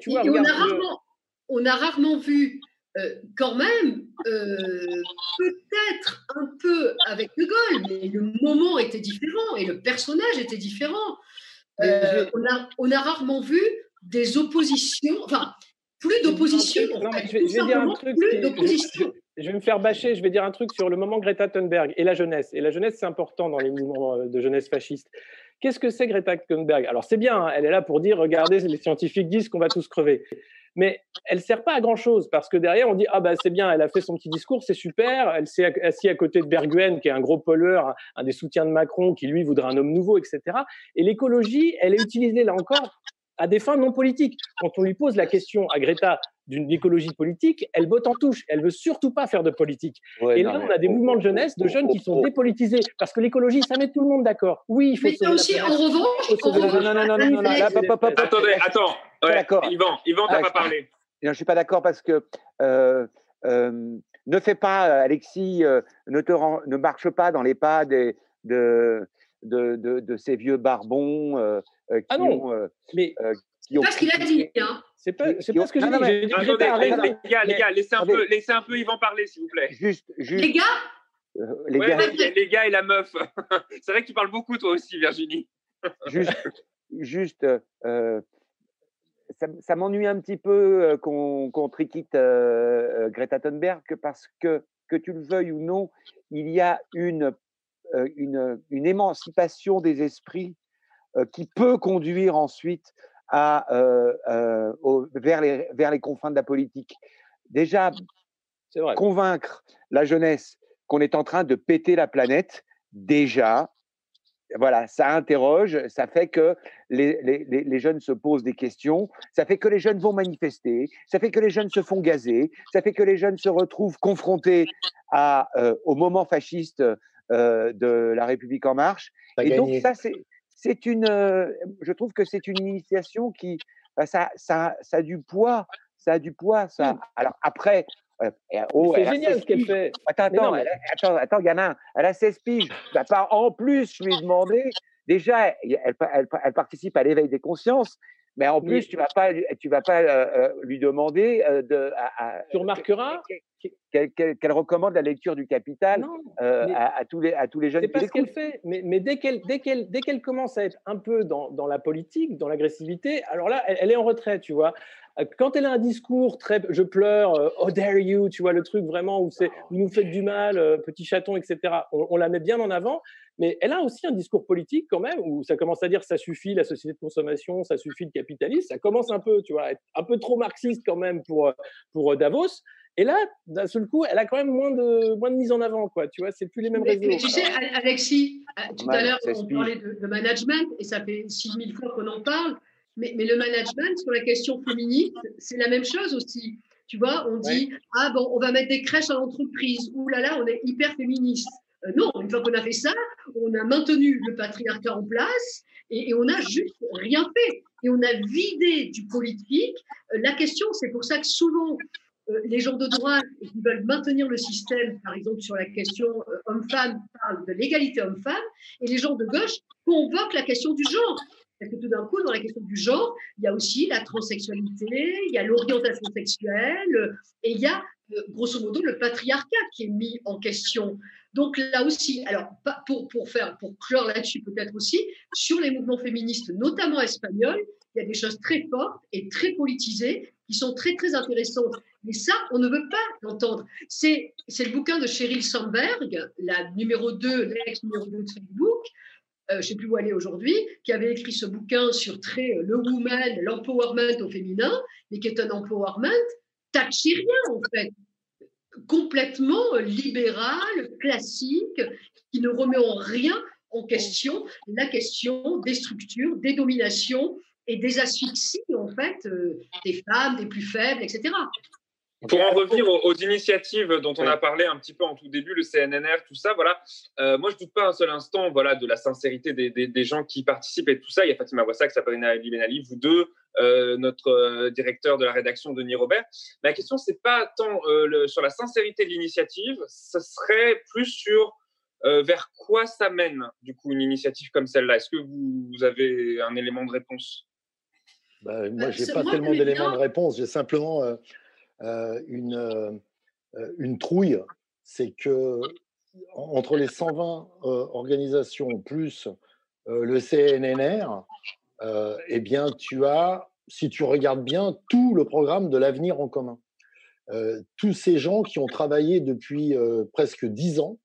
tu vois, on, a rarement, on a rarement vu euh, quand même, euh, peut-être un peu avec De Gaulle, mais le moment était différent et le personnage était différent. Euh, on, a, on, a, rarement vu des oppositions, enfin, plus d'opposition. je, vais, dire un truc. Je, vais me faire bâcher, je vais dire un truc sur le moment Greta Thunberg et la jeunesse. Et la jeunesse, c'est important dans les mouvements de jeunesse fasciste. Qu'est-ce que c'est Greta Thunberg? Alors, c'est bien, hein, elle est là pour dire regardez, les scientifiques disent qu'on va tous crever mais elle sert pas à grand chose parce que derrière on dit ah bah c'est bien, elle a fait son petit discours, c'est super, elle s'est assise à côté de Berguen qui est un gros pollueur, un des soutiens de Macron qui lui voudrait un homme nouveau, etc. Et l'écologie, elle est utilisée là encore à des fins non politiques. Quand on lui pose la question à Greta d'une écologie politique, elle botte en touche. Elle veut surtout pas faire de politique. et là, on a des mouvements de jeunesse, de jeunes qui sont dépolitisés, parce que l'écologie, ça met tout le monde d'accord. Oui, il faut. Mais aussi, en revanche, non, non, non, non, non, non, Attendez, attends. d'accord. Yvan, Yvan, t'as pas parlé. Non, je suis pas d'accord parce que. Euh, euh, ne fais pas, Alexis, euh, ne, te ne marche pas dans les pas des, de, de, de, de ces vieux barbons euh, qui ah non, ont, mais c'est pas ce qu'il a dit. Hein. C'est pas, c'est pas ce que j'ai dit. Attendez, les gars, les gars, laissez un, peu, laissez un peu Yvan parler, s'il vous plaît. Juste, juste. Les gars euh, les, ouais, gars. les gars et la meuf. (laughs) c'est vrai que tu parles beaucoup, toi aussi, Virginie. (laughs) juste, juste euh, ça, ça m'ennuie un petit peu euh, qu'on qu triquite euh, Greta Thunberg parce que, que tu le veuilles ou non, il y a une, une, une émancipation des esprits qui peut conduire ensuite à, vers, les, vers les confins de la politique. Déjà, convaincre la jeunesse qu'on est en train de péter la planète, déjà, voilà, ça interroge, ça fait que les, les, les, jeunes se posent des questions, ça fait que les jeunes vont manifester, ça fait que les jeunes se font gazer, ça fait que les jeunes se retrouvent confrontés à, au moment fasciste de La République En Marche. Et donc, ça, c'est une. je trouve que c'est une initiation qui. Bah, ça, ça, ça a du poids. Ça a du poids, ça. Alors, après. oh, c'est génial 16 ce qu'elle fait. Attends, Mais non, attends, mais- elle a- attends, attends, Ganin, elle a 16 piges. Pas en plus lui demander. Déjà, elle, elle, elle- elle participe à l'éveil des consciences, mais en plus, tu vas pas, lui- tu vas pas euh, euh, lui demander euh, de. à- à- Tu remarqueras qu'elle recommande la lecture du Capital euh, à, à tous les, à tous les jeunes C'est pas ce qu'elle fait, mais, mais dès qu'elle dès qu'elle dès qu'elle commence à être un peu dans, dans la politique, dans l'agressivité, alors là, elle, elle est en retrait, tu vois. Euh, Quand elle a un discours très, je pleure, euh, oh dare you, tu vois le truc vraiment où c'est, vous nous faites du mal, euh, petit chaton, etc. On, on la met bien en avant, mais elle a aussi un discours politique quand même où ça commence à dire ça suffit la société de consommation, ça suffit le capitalisme, ça commence un peu, tu vois, à être un peu trop marxiste quand même pour pour euh, Davos. Et là, d'un seul coup, elle a quand même moins de moins de mise en avant, quoi. Tu vois, c'est plus les mêmes Mais, réseaux. mais tu sais, Al- Alexis, tout à l'heure, on parlait de, de management, et ça fait 6000 fois qu'on en parle, mais, mais le management sur la question féministe, c'est la même chose aussi. Tu vois, on dit, ah bon, on va mettre des crèches à l'entreprise, ouh là là, on est hyper féministe. Euh, non, une fois qu'on a fait ça, on a maintenu le patriarcat en place et, et on n'a juste rien fait. Et on a vidé du politique. Euh, la question, c'est pour ça que souvent, euh, les gens de droite qui veulent maintenir le système, par exemple sur la question homme-femme, parlent de l'égalité homme-femme, et les gens de gauche convoquent la question du genre. Parce que tout d'un coup, dans la question du genre, il y a aussi la transsexualité, il y a l'orientation sexuelle, et il y a, euh, grosso modo, le patriarcat qui est mis en question. Donc là aussi, alors pour, pour, faire, pour clore là-dessus peut-être aussi, sur les mouvements féministes, notamment espagnols, il y a des choses très fortes et très politisées qui sont très très intéressantes. Mais ça, on ne veut pas l'entendre. C'est le bouquin de Sheryl Sandberg, la numéro 2, l'ex numéro 2 de Facebook, je ne sais plus où elle est aujourd'hui, qui avait écrit ce bouquin sur euh, le woman, l'empowerment au féminin, mais qui est un empowerment thatchérien en fait, complètement euh, libéral, classique, qui ne remet en rien en question la question des structures, des dominations et des asphyxies en fait euh, des femmes, des plus faibles, etc. Pour en revenir aux, aux initiatives dont on a parlé un petit peu en tout début, le CNNR, tout ça, voilà. Euh, moi, je doute pas un seul instant, voilà, de la sincérité des, des- des gens qui participent et tout ça. Il y a Fatima Wassak, Sabrina Ali Benali, vous deux, euh, notre euh, directeur de la rédaction, Denis Robert. La question, c'est pas tant euh, le- sur la sincérité de l'initiative, ce serait plus sur euh, vers quoi ça mène, du coup, une initiative comme celle-là. Est-ce que vous, vous avez un élément de réponse? Bah, moi, j'ai c'est- pas tellement d'éléments de réponse. J'ai simplement euh, une, euh, euh, une trouille. C'est que en- entre les 120 euh, organisations plus euh, le CNNR, euh, eh bien, tu as, si tu regardes bien, tout le programme de l'avenir en commun. Euh, tous ces gens qui ont travaillé depuis euh, presque dix ans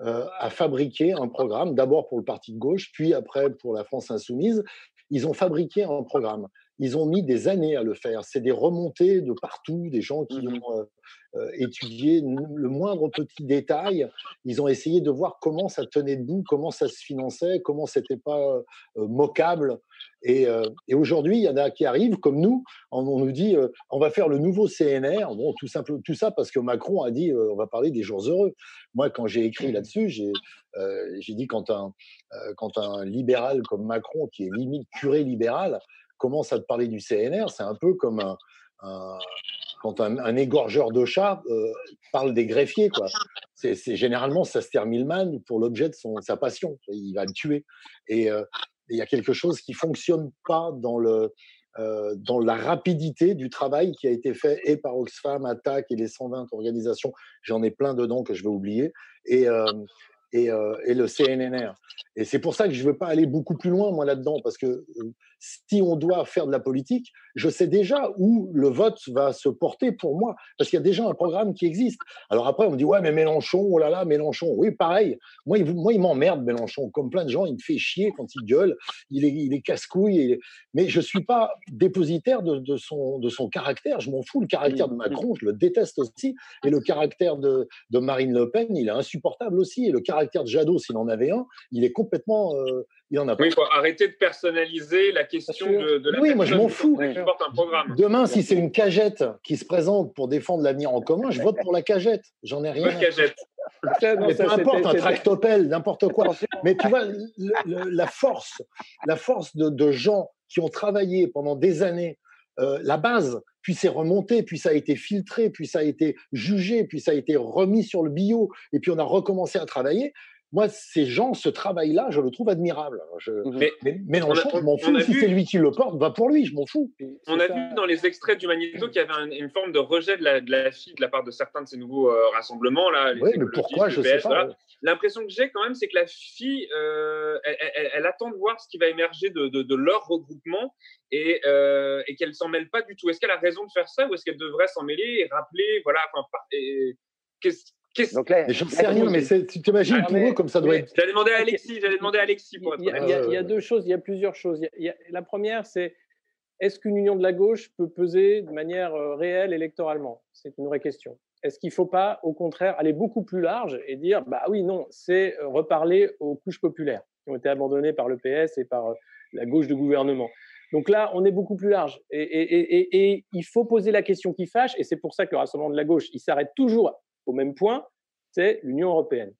euh, à fabriquer un programme, d'abord pour le parti de gauche, puis après pour la France insoumise. Ils ont fabriqué un programme. Ils ont mis des années à le faire. C'est des remontées de partout, des gens qui ont euh, euh, étudié le moindre petit détail. Ils ont essayé de voir comment ça tenait debout, comment ça se finançait, comment c'était pas euh, moquable. Et, euh, et aujourd'hui, il y en a qui arrivent, comme nous, on, on nous dit euh, on va faire le nouveau CNR. Bon, tout, simple, tout ça parce que Macron a dit euh, on va parler des jours heureux. Moi, quand j'ai écrit là-dessus, j'ai euh, j'ai dit quand un, euh, quand un libéral comme Macron, qui est limite curé libéral, commence à te parler du CNR, c'est un peu comme quand un, égorgeur de chat euh, parle des greffiers. Quoi. C'est, généralement, ça se termine mal pour l'objet de sa passion. Il va le tuer. Et euh, il y a quelque chose qui fonctionne pas dans le euh, dans la rapidité du travail qui a été fait et par Oxfam, Attac et les 120 organisations, j'en ai plein dedans que je vais oublier, et, euh, et, le CNNR. Et c'est pour ça que je ne veux pas aller beaucoup plus loin, moi, là-dedans, parce que si on doit faire de la politique, je sais déjà où le vote va se porter pour moi, parce qu'il y a déjà un programme qui existe. Alors après, on me dit, ouais, mais Mélenchon, oh là là, Mélenchon. Oui, pareil. Moi, il, moi, il m'emmerde, Mélenchon. Comme plein de gens, il me fait chier quand il gueule. Il est, il est casse-couille. est- Mais je ne suis pas dépositaire de, de son, de son caractère. Je m'en fous. Le caractère de Macron, je le déteste aussi. Et le caractère de, de Marine Le Pen, il est insupportable aussi. Et le caractère de Jadot, s'il en avait un, il est complètement. euh, il en a pas. Oui, il faut arrêter de personnaliser la question de, de la Oui, moi, je m'en fous. Demain, si c'est une cagette qui se présente pour défendre l'avenir en commun, je vote pour la cagette. J'en ai rien. À- cagette. (laughs) mais peu importe, un tractopelle, n'importe quoi. Mais tu vois, la force, la force de, gens qui ont travaillé pendant des années, euh, la base, puis c'est remonté, puis ça a été filtré, puis ça a été jugé, puis ça a été remis sur le bio, et puis on a recommencé à travailler moi, ces gens, ce travail-là, je le trouve admirable. Mmh mais, mais Mélenchon, je m'en fous. Si c'est lui qui le porte, va pour lui, je m'en fous. On a vu dans les extraits du Magnéto qu'il y avait une forme de rejet de la, de la fille de la part de certains de ces nouveaux euh, rassemblements. Là, oui, mais pourquoi Je ne sais pas. L'impression que j'ai quand même, c'est que la fille, euh, elle, attend de voir ce qui va émerger de, de, leur regroupement et, euh, et qu'elle s'en mêle pas du tout. Est-ce qu'elle a raison de faire ça ou est-ce qu'elle devrait s'en mêler et rappeler, voilà, enfin, qu'est-ce donc là, mais j'en sais rien, mais tu t'imagines ah, pour eux comme ça doit être. J'allais demander à Alexis, j'allais demander à Alexis pour il, y a, il, y a, deux choses, il y a plusieurs choses. la première, c'est est-ce qu'une union de la gauche peut peser de manière euh, réelle électoralement? C'est une vraie question. Est-ce qu'il ne faut pas, au contraire, aller beaucoup plus large et dire, bah oui, non, c'est euh, reparler aux couches populaires qui ont été abandonnées par le PS et par euh, la gauche de gouvernement? Donc là, on est beaucoup plus large. Et, et, et, et il faut poser la question qui fâche, et c'est pour ça que le Rassemblement de la gauche, il s'arrête toujours au même point, c'est l'Union européenne.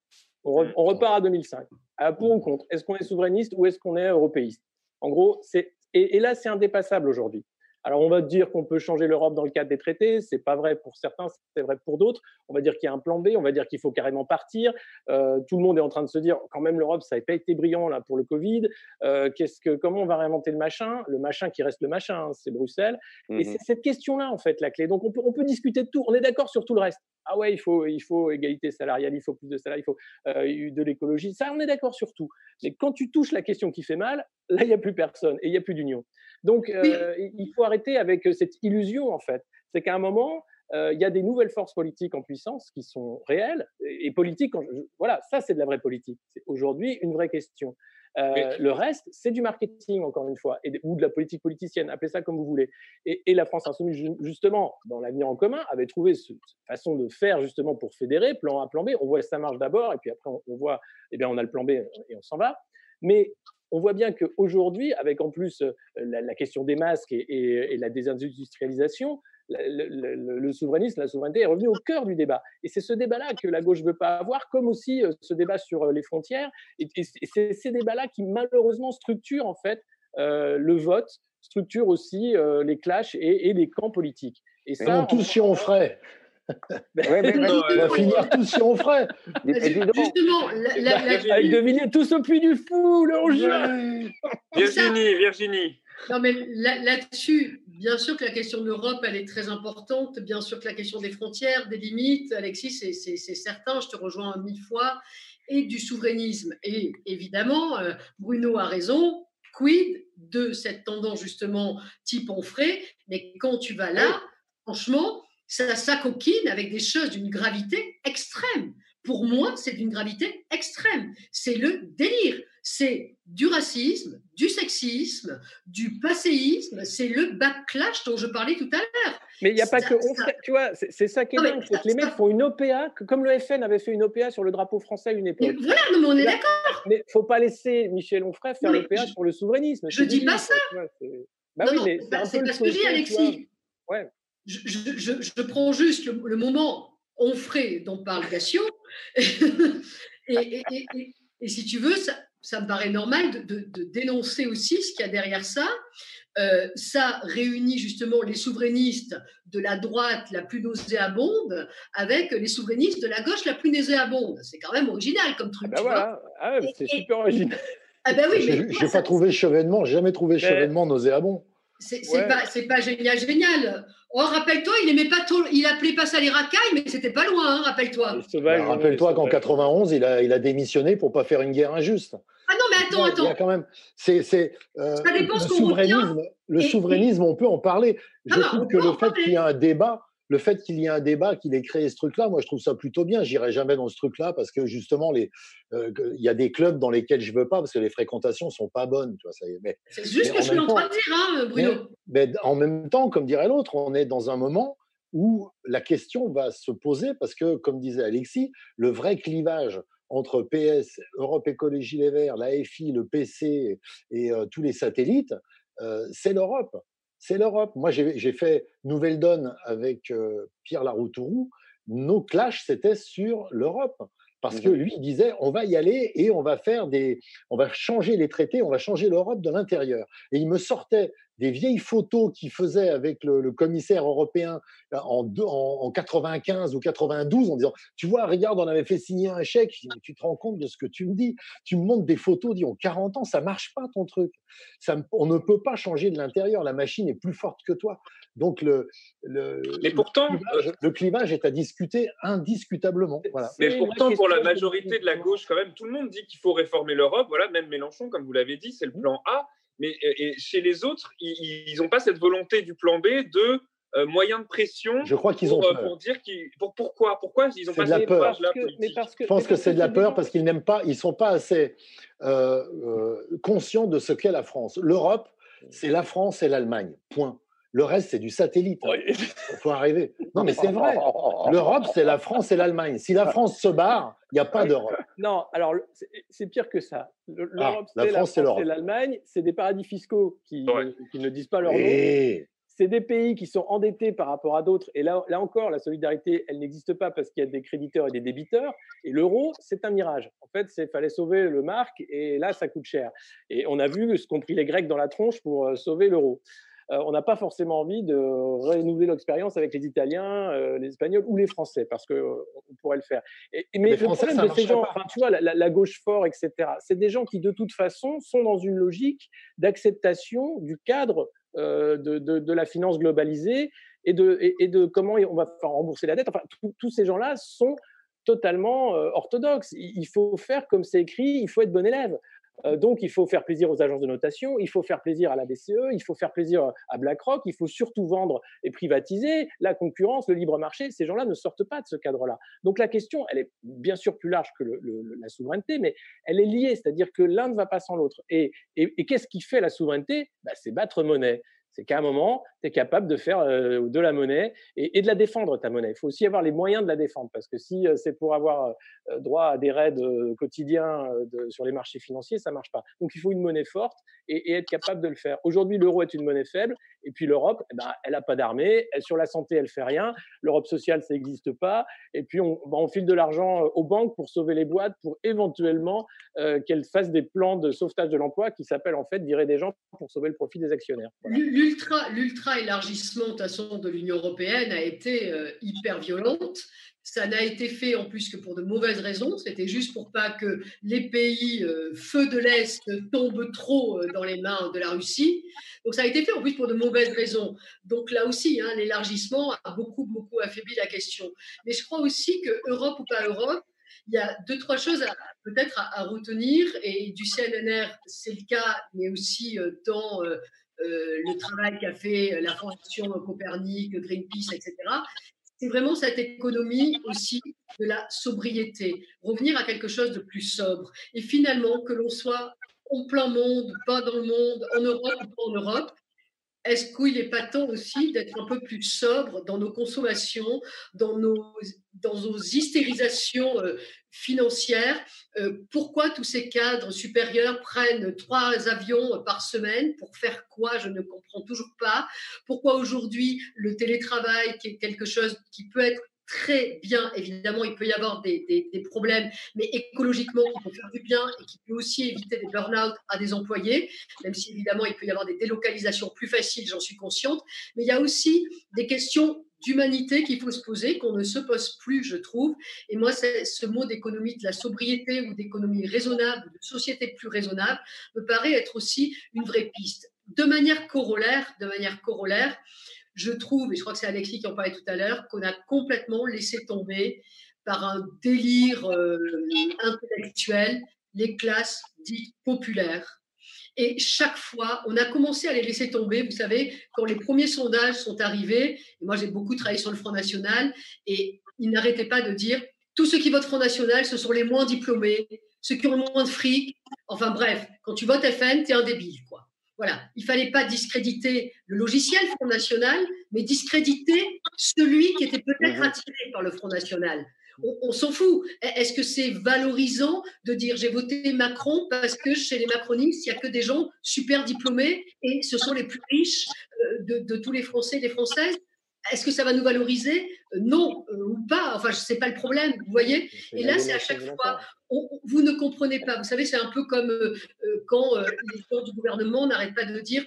On, mmh. repart à 2005. À pour ou contre? Est-ce qu'on est souverainiste ou est-ce qu'on est européiste? En gros, c'est et, là, c'est indépassable aujourd'hui. Alors, on va dire qu'on peut changer l'Europe dans le cadre des traités. C'est pas vrai pour certains, c'est vrai pour d'autres. On va dire qu'il y a un plan B. On va dire qu'il faut carrément partir. Euh, tout le monde est en train de se dire, quand même, l'Europe, ça n'a pas été brillant là pour le Covid. Euh, qu'est-ce que, comment on va réinventer le machin? Le machin qui reste le machin, hein, c'est Bruxelles. Et mmh c'est cette question-là, en fait, la clé. Donc, on peut, on peut discuter de tout. On est d'accord sur tout le reste. Ah ouais, il faut, il faut égalité salariale, il faut plus de salaire, il faut euh, de l'écologie. Ça, on est d'accord sur tout. Mais quand tu touches la question qui fait mal, là, il n'y a plus personne et il n'y a plus d'union. Donc, euh, il faut arrêter avec euh, cette illusion, en fait. C'est qu'à un moment, euh, il y a des nouvelles forces politiques en puissance qui sont réelles et, politiques. voilà, ça, c'est de la vraie politique. C'est aujourd'hui une vraie question. le reste, c'est du marketing, encore une fois, et, ou de la politique politicienne, appelez ça comme vous voulez. Et, la France Insoumise, justement, dans l'avenir en commun, avait trouvé cette façon de faire, justement, pour fédérer, plan A, plan B. On voit ça marche d'abord, et puis après, on, voit, eh bien, on a le plan B et on s'en va. Mais on voit bien qu'aujourd'hui, avec en plus euh, la, question des masques et, la désindustrialisation, le, souverainisme, la souveraineté est revenue au cœur du débat. Et c'est ce débat-là que la gauche ne veut pas avoir, comme aussi euh, ce débat sur euh, les frontières. Et, c'est ces débats-là qui malheureusement structurent en fait le vote, structurent aussi les clashs et, les camps politiques. Et ça, tous si on ferait. Ouais, mais, on va finir tous si on ferait. Justement, avec Villiers, tous au puits du fou, le Virginie, Virginie. Non, mais là-dessus, bien sûr que la question de l'Europe, elle est très importante. Bien sûr que la question des frontières, des limites, Alexis, c'est certain, je te rejoins mille fois, et du souverainisme. Et évidemment, euh, Bruno a raison, quid de cette tendance justement type Onfray, mais quand tu vas là, franchement, ça s'acoquine avec des choses d'une gravité extrême. Pour moi, c'est d'une gravité extrême. C'est le délire. C'est du racisme, du sexisme, du passéisme. C'est le backlash dont je parlais tout à l'heure. Mais il n'y a pas que. tu vois, c'est ça qui est dingue. C'est que les mecs font une OPA, comme le FN avait fait une OPA sur le drapeau français à une époque. voilà, mais on est d'accord. Mais il ne faut pas laisser Michel Onfray faire l'OPA sur le souverainisme. Je ne dis pas ça. Bah oui, mais c'est parce que dis, Alexis. Ouais je, prends juste le, moment onfray dont parle Gassio, (laughs) et, si tu veux, ça, me paraît normal de, dénoncer aussi ce qu'il y a derrière ça. Euh, ça réunit justement les souverainistes de la droite la plus nauséabonde avec les souverainistes de la gauche la plus nauséabonde. C'est quand même original comme truc. Ah bah ah c'est super original. Ah bah oui, je n'ai pas trouvé chevènement, jamais trouvé chevènement nauséabond. C'est pas, pas, génial, génial. Oh, rappelle-toi, il aimait pas il appelait pas ça les racailles, mais c'était pas loin, hein, rappelle-toi. Bah, rappelle-toi qu'en 91, il a, il a démissionné pour pas faire une guerre injuste. Ah non, mais attends, attends. quand même, c'est, euh, le souverainisme. Le souverainisme, on peut en parler. Je trouve que le fait qu'il y ait un débat, le fait qu'il y ait un débat, qu'il ait créé ce truc-là, moi je trouve ça plutôt bien. J'irai jamais dans ce truc-là parce que justement, les, euh, il y a des clubs dans lesquels je veux pas parce que les fréquentations sont pas bonnes. c'est juste ce que je suis en train de dire, hein, Bruno. Mais, en même temps, comme dirait l'autre, on est dans un moment où la question va se poser parce que, comme disait Alexis, le vrai clivage entre PS, Europe Écologie Les Verts, l'AFI, le PC et euh, tous les satellites, euh, c'est l'Europe c'est l'Europe. Moi, j'ai fait Nouvelle Donne avec Pierre Laroutourou. nos clashs, c'était sur l'Europe. Parce que lui, il disait, on va y aller et on va faire des, on va changer les traités, on va changer l'Europe de l'intérieur. Et il me sortait des vieilles photos qu'il faisait avec le, commissaire européen en, en, 95 ou 92 en disant Tu vois, regarde, on avait fait signer un chèque. Dis, tu te rends compte de ce que tu me dis? Tu me montres des photos, dis, 40 ans, ça marche pas ton truc. Ça, on ne peut pas changer de l'intérieur. La machine est plus forte que toi. Donc, le, le, mais pourtant, le clivage, est à discuter indiscutablement. Voilà. Mais pourtant, pour la majorité de la gauche, quand même, tout le monde dit qu'il faut réformer l'Europe. Voilà, même Mélenchon, comme vous l'avez dit, c'est le plan A. Mais et chez les autres, ils n'ont pas cette volonté du plan B de euh, moyens de pression. Je crois qu'ils ont peur. pour dire qu'ils, pour, pourquoi pourquoi ils ont pas de la peur. Je pense que c'est de la peur parce qu'ils n'aiment pas, ils sont pas assez euh, euh, conscients de ce qu'est la France. L'Europe, c'est la France et l'Allemagne. Point. Le reste, c'est du satellite. Il faut arriver. Non, mais c'est vrai. (laughs) L'Europe, c'est la France et l'Allemagne. Si la France se barre, il n'y a pas d'Europe. Non, alors c'est pire que ça. Ah, L'Europe, c'est la France et l'Allemagne. C'est des paradis fiscaux qui, qui, ne disent pas leur nom. C'est des pays qui sont endettés par rapport à d'autres. Et là, là encore, la solidarité, elle n'existe pas parce qu'il y a des créditeurs et des débiteurs. Et l'euro, c'est un mirage. En fait, il fallait sauver le marque et là, ça coûte cher. Et on a vu ce qu'ont pris les Grecs dans la tronche pour euh, sauver l'euro. Euh, on n'a pas forcément envie de renouveler l'expérience avec les Italiens, euh, les Espagnols ou les Français, parce qu'on euh, pourrait le faire. mais le problème de ces gens, tu vois, la, gauche fort, etc., c'est des gens qui, de toute façon, sont dans une logique d'acceptation du cadre de, la finance globalisée et de, comment on va rembourser la dette. Enfin, tous ces gens-là sont totalement orthodoxes. Il faut faire comme c'est écrit, il faut être bon élève. Euh, donc, il faut faire plaisir aux agences de notation, il faut faire plaisir à la BCE, il faut faire plaisir à BlackRock, il faut surtout vendre et privatiser la concurrence, le libre marché. Ces gens-là ne sortent pas de ce cadre-là. Donc, la question, elle est bien sûr plus large que la souveraineté, mais elle est liée, c'est-à-dire que l'un ne va pas sans l'autre. Et, qu'est-ce qui fait la souveraineté? Bah, C'est battre monnaie c'est qu'à un moment, tu es capable de faire euh, de la monnaie et, de la défendre, ta monnaie. Il faut aussi avoir les moyens de la défendre, parce que si euh, c'est pour avoir euh, droit à des raids quotidiens sur les marchés financiers, ça marche pas. Donc il faut une monnaie forte et, être capable de le faire. Aujourd'hui, l'euro est une monnaie faible, et puis l'Europe, eh ben, elle n'a pas d'armée, sur la santé, elle fait rien, l'Europe sociale, ça n'existe pas, et puis on, ben, file de l'argent aux banques pour sauver les boîtes, pour éventuellement qu'elles fassent des plans de sauvetage de l'emploi qui s'appellent en fait virer des gens pour sauver le profit des actionnaires l'ultra, élargissement de, l'Union européenne a été euh, hyper violente. Ça n'a été fait en plus que pour de mauvaises raisons. C'était juste pour pas que les pays euh, feu de l'Est tombent trop euh, dans les mains de la Russie. Donc ça a été fait en plus pour de mauvaises raisons. Donc là aussi, hein, l'élargissement a beaucoup, beaucoup affaibli la question. Mais je crois aussi que Europe ou pas Europe, il y a deux, trois choses peut-être à, retenir. Et du CNNR, c'est le cas, mais aussi dans euh, le travail qu'a fait la Fondation Copernic, Greenpeace, etc. C'est vraiment cette économie aussi de la sobriété, revenir à quelque chose de plus sobre. Et finalement, que l'on soit en plein monde, pas dans le monde, en Europe ou pas en Europe, est-ce qu'il n'est pas temps aussi d'être un peu plus sobre dans nos consommations, dans nos, dans hystérisations euh, financières? Euh, Pourquoi tous ces cadres supérieurs prennent trois avions par semaine Pour faire quoi? Je ne comprends toujours pas. Pourquoi aujourd'hui le télétravail, qui est quelque chose qui peut être très bien. Évidemment, il peut y avoir des, problèmes, mais écologiquement, il peut faire du bien et qui peut aussi éviter des burn-out à des employés, même si évidemment, il peut y avoir des délocalisations plus faciles, j'en suis consciente. Mais il y a aussi des questions d'humanité qu'il faut se poser, qu'on ne se pose plus, je trouve. Et moi, ce mot d'économie de la sobriété ou d'économie raisonnable, de société plus raisonnable, me paraît être aussi une vraie piste. De manière corollaire, de manière corollaire, je trouve, et je crois que c'est Alexis qui en parlait tout à l'heure, qu'on a complètement laissé tomber par un délire euh, intellectuel les classes dites populaires. Et chaque fois, on a commencé à les laisser tomber. Vous savez, quand les premiers sondages sont arrivés, et moi j'ai beaucoup travaillé sur le Front National, et ils n'arrêtaient pas de dire tous ceux qui votent Front National, ce sont les moins diplômés, ceux qui ont le moins de fric. Enfin bref, quand tu votes FN, tu es un débile, quoi. Voilà, il fallait pas discréditer le logiciel Front National, mais discréditer celui qui était peut-être mhm. attiré par le Front National. On, s'en fout. Est-ce que c'est valorisant de dire j'ai voté Macron parce que chez les macronistes, il n'y a que des gens super diplômés et ce sont les plus riches euh, de, tous les Français et des Françaises? Est-ce que ça va nous valoriser? Non ou pas. Enfin, ce n'est pas le problème, vous voyez? Et là, c'est à chaque fois, vous ne comprenez pas. Vous savez, c'est un peu comme quand les gens du gouvernement n'arrêtent pas de dire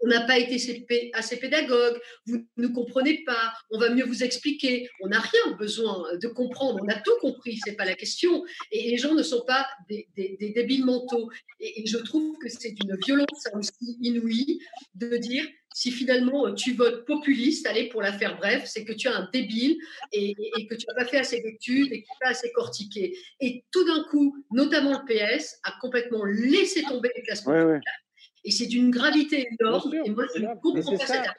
on n'a pas été assez pédagogue, vous ne comprenez pas, on va mieux vous expliquer. On n'a rien besoin de comprendre, on a tout compris, c'est pas la question. Et les gens ne sont pas des, débiles mentaux. Et, je trouve que c'est une violence aussi inouïe de dire si finalement tu votes populiste, allez, pour la faire bref, c'est que tu as un débile et, que tu n'as pas fait assez d'études et que tu n'as pas assez cortiqué. Et tout d'un coup, notamment le PS a complètement laissé tomber les classes populaires. Et c'est d'une gravité énorme. Et moi, je ne comprends pas cette affaire.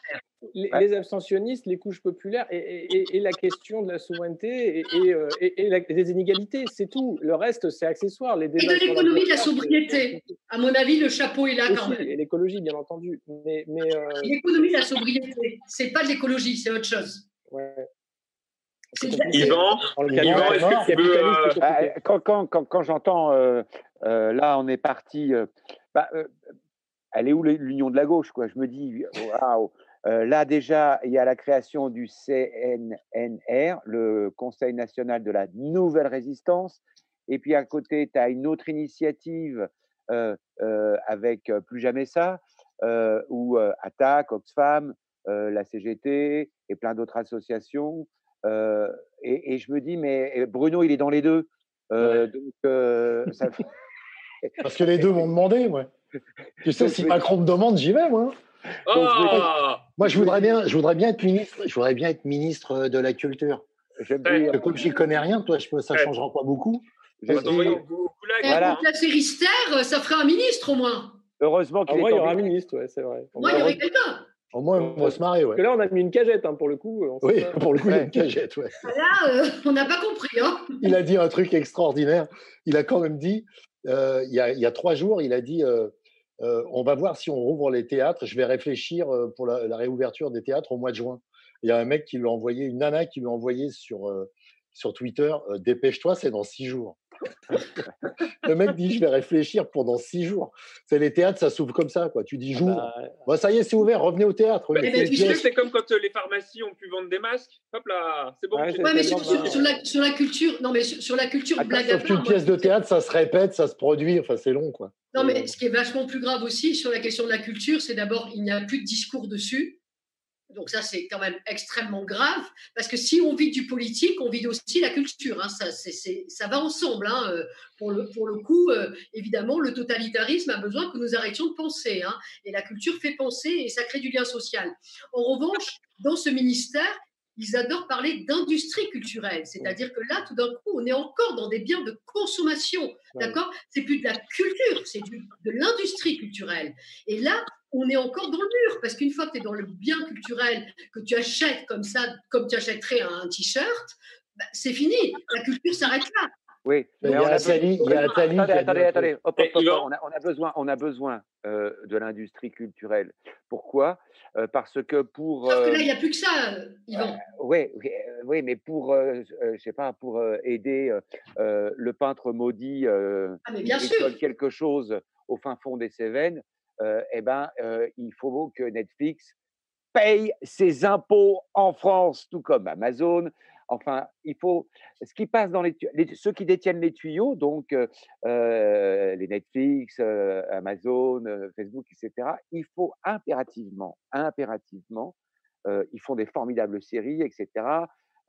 Les, abstentionnistes, les couches populaires et, la question de la souveraineté et, euh, les inégalités, c'est tout. Le reste, c'est accessoire. Les et de l'économie de la sobriété. À mon avis, le chapeau est là quand même. Et l'écologie, bien entendu. Mais, mais euh, L'économie de la sobriété, c'est pas de l'écologie, c'est autre chose. Ouais. Yvan, Yvan est-ce que tu peux, euh, quand, quand, quand, quand j'entends là, on est parti. Bah, elle est où l'union de la gauche quoi? Je me dis, waouh Là déjà, il y a la création du CNNR, le Conseil national de la nouvelle résistance. Et puis à côté, tu as une autre initiative avec Plus jamais ça, où Attaque, Oxfam, la CGT et plein d'autres associations. Et, je me dis, mais Bruno, il est dans les deux. donc, ça... (laughs) Parce que les deux m'ont demandé, moi. (laughs) Tu sais, si Macron me demande, j'y vais, moi. Ah moi, je voudrais bien, je voudrais bien être ministre. Je voudrais bien être ministre de la culture. Ouais. Comme j'y connais rien, toi, je peux, ça ne changera pas beaucoup. Je voilà. La série ça ferait un ministre au moins. Heureusement qu'il ah, il y aura un ministre, ouais, c'est vrai. Au moins, il y aurait quelqu'un. Au moins, on va se marrer, ouais. Parce que là, on a mis une cagette, hein, pour le coup. oui, pour le coup, il y a une cagette, ouais. Là, euh, on n'a pas compris, hein. Il a dit un truc extraordinaire. Il a quand même dit, euh, il, y a, il, y a, trois jours, il a dit, euh, euh, on va voir si on rouvre les théâtres. Je vais réfléchir euh, pour la, réouverture des théâtres au mois de juin. Il y a un mec qui lui a envoyé, une nana qui lui a envoyé sur, euh, sur Twitter Dépêche-toi, c'est dans six jours. (laughs) le mec dit Je vais réfléchir pendant six jours. C'est les théâtres, ça s'ouvre comme ça. quoi. Tu dis jour. Bah, bah, ça y est, c'est ouvert, revenez au théâtre. C'est comme quand les pharmacies ont pu vendre des masques. Hop là, c'est bon. mais sur, la, culture, non, mais sur, la culture, ah, blague Sauf qu'une pièce de théâtre, ça se répète, ça se produit. Enfin, c'est long, quoi. Non, mais ce qui est vachement plus grave aussi sur la question de la culture, c'est d'abord, il n'y a plus de discours dessus. Donc ça, c'est quand même extrêmement grave, parce que si on vit du politique, on vit aussi la culture. Hein. Ça, ça va ensemble. Hein. Euh, pour, le, pour le coup, euh, évidemment, le totalitarisme a besoin que nous arrêtions de penser. Hein. Et la culture fait penser et ça crée du lien social. En revanche, dans ce ministère, ils adorent parler d'industrie culturelle. C'est-à-dire que là, tout d'un coup, on est encore dans des biens de consommation. D'accord? C'est plus de la culture, c'est de l'industrie culturelle. Et là, on est encore dans le mur. Parce qu'une fois que tu es dans le bien culturel, que tu achètes comme ça, comme tu achèterais un t-shirt, bah, c'est fini. La culture s'arrête là. Oui, il y a Attali. Attendez, attendez, attendez. on, a, besoin, on a besoin euh, de l'industrie culturelle. Pourquoi? Euh, Parce que pour. Sauf que là, il n'y a plus que ça, Yvan. oui, oui, mais pour, je sais pas, pour aider le peintre maudit ah, mais bien sûr. quelque chose au fin fond des Cévennes, eh ben, il faut que Netflix paye ses impôts en France, tout comme Amazon, Enfin, il faut ce qui passe dans les, ceux qui détiennent les tuyaux, donc euh, les Netflix, Amazon, Facebook, etc. Il faut impérativement, impérativement, ils font des formidables séries, etc.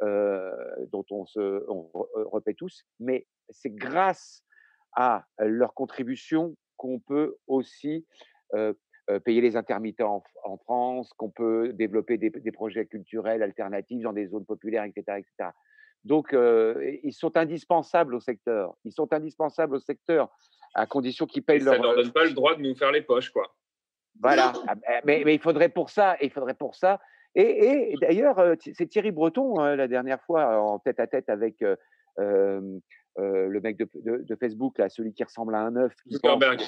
dont on se on répète tous, mais c'est grâce à leur contribution qu'on peut aussi euh, payer les intermittents en, France, qu'on peut développer des, projets culturels alternatifs dans des zones populaires, etc. etc. Donc, euh, ils sont indispensables au secteur. Ils sont indispensables au secteur à condition qu'ils payent leur. Ça ne leur donne pas le droit de nous faire les poches, quoi. Voilà. Ah, mais, mais, il faudrait pour ça, il faudrait pour ça. Et, d'ailleurs, euh, c'est Thierry Breton hein, la dernière fois en tête à tête avec le mec de, Facebook, là, celui qui ressemble à un œuf. Zuckerberg.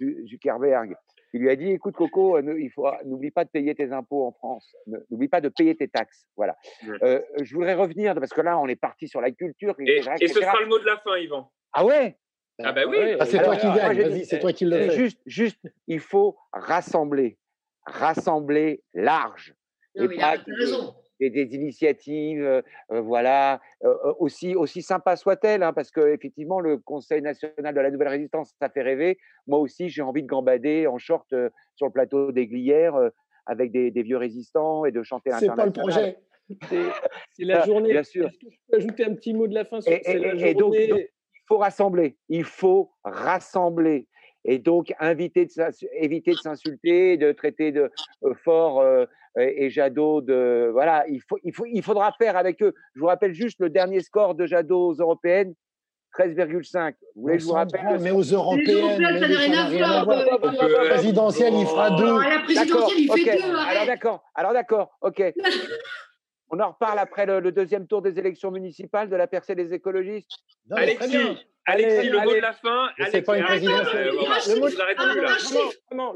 Zuckerberg il lui a dit écoute Coco, euh, il faut n'oublie pas de payer tes impôts en France, n'oublie pas de payer tes taxes. Voilà. Euh, je voudrais revenir parce que là on est parti sur la culture. Et, ce sera le mot de la fin, Yvan. Ah ouais? Ah ben oui. Ah, c'est toi qui gagne. c'est toi qui le fais. Juste, juste, il faut rassembler, rassembler large. et, pas, des, des initiatives, euh, euh, voilà, euh, aussi, aussi sympa soit-elle, hein, parce que effectivement, le Conseil national de la Nouvelle Résistance, ça fait rêver. Moi aussi, j'ai envie de gambader en short sur le plateau des Glières avec des, des vieux résistants et de chanter C'est pas le projet. C'est (laughs) la Ça, journée. bien sûr. Que je peux ajouter un petit mot de la fin sur Et, c'est la et- et donc, journée? donc, il faut rassembler. Il faut rassembler. Et donc, inviter de s'ins- éviter de s'insulter, de traiter de euh, fort euh, et Jadot de. Voilà, il, faut, il, faut, il faudra faire avec eux. Je vous rappelle juste le dernier score de Jadot aux européennes 13,5. Vous voulez que je vous rappelle mais aux européennes, à La euh, présidentielle, il fera deux. Ah, la présidentielle, il fait deux, arrête. Alors d'accord, alors d'accord, ok. (laughs) On en reparle après le, le deuxième tour des élections municipales de la percée des écologistes. Non. Alexis, Alexis, Allez, le mot allez. de la fin. C'est pas une présidentielle. euh, Le mot,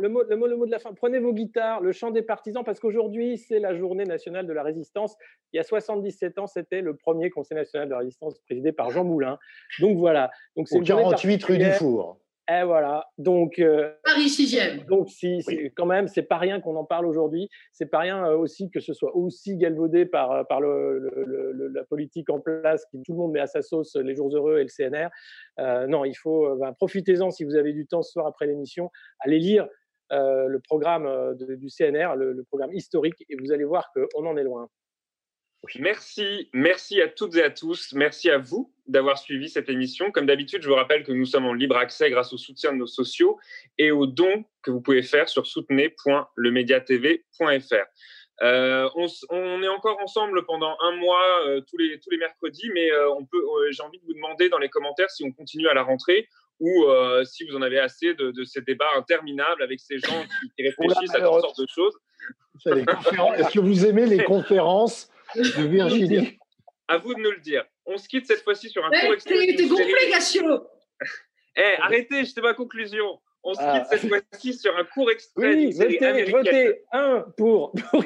le, mot, le, mot, de la fin. Prenez vos guitares, le chant des partisans, parce qu'aujourd'hui, c'est la journée nationale de la résistance. Il y a 77 ans, c'était le premier conseil national de la résistance présidé par Jean Moulin. Donc voilà. Donc, c'est Au une journée 48 rue du. Four. Et voilà. Donc, euh, Paris 6e. donc si, quand même, c'est pas rien qu'on en parle aujourd'hui. C'est pas rien euh, aussi que ce soit aussi galvaudé par, euh, par le, le- le- le- la politique en place, qui tout le monde met à sa sauce les jours heureux et le CNR. Euh, non, il faut, euh, ben, profitez-en si vous avez du temps ce soir après l'émission, allez lire euh, le programme de- du CNR, le, le programme historique, et vous allez voir qu'on en est loin. Merci, merci à toutes et à tous. Merci à vous d'avoir suivi cette émission. Comme d'habitude, je vous rappelle que nous sommes en libre accès grâce au soutien de nos sociaux et aux dons que vous pouvez faire sur soutenez.lemediatv.fr. Euh, on, est encore ensemble pendant un mois euh, tous les tous les mercredis, mais euh, on peut. J'ai envie de vous demander dans les commentaires si on continue à la rentrée ou si vous en avez assez de, de ces débats interminables avec ces gens qui, qui réfléchissent à toutes sortes de choses. Est-ce que vous aimez les (laughs) conférences de (laughs) Virginie À vous de nous le dire. On se quitte cette fois-ci sur un court Eh, extrait. T'es d'une t'es gonflé, Gassio Eh, arrêtez, c'était ma conclusion. On se Ah. quitte cette fois-ci sur un court extrait Oui, d'une série votez, américaine. votez un pour, (laughs) pour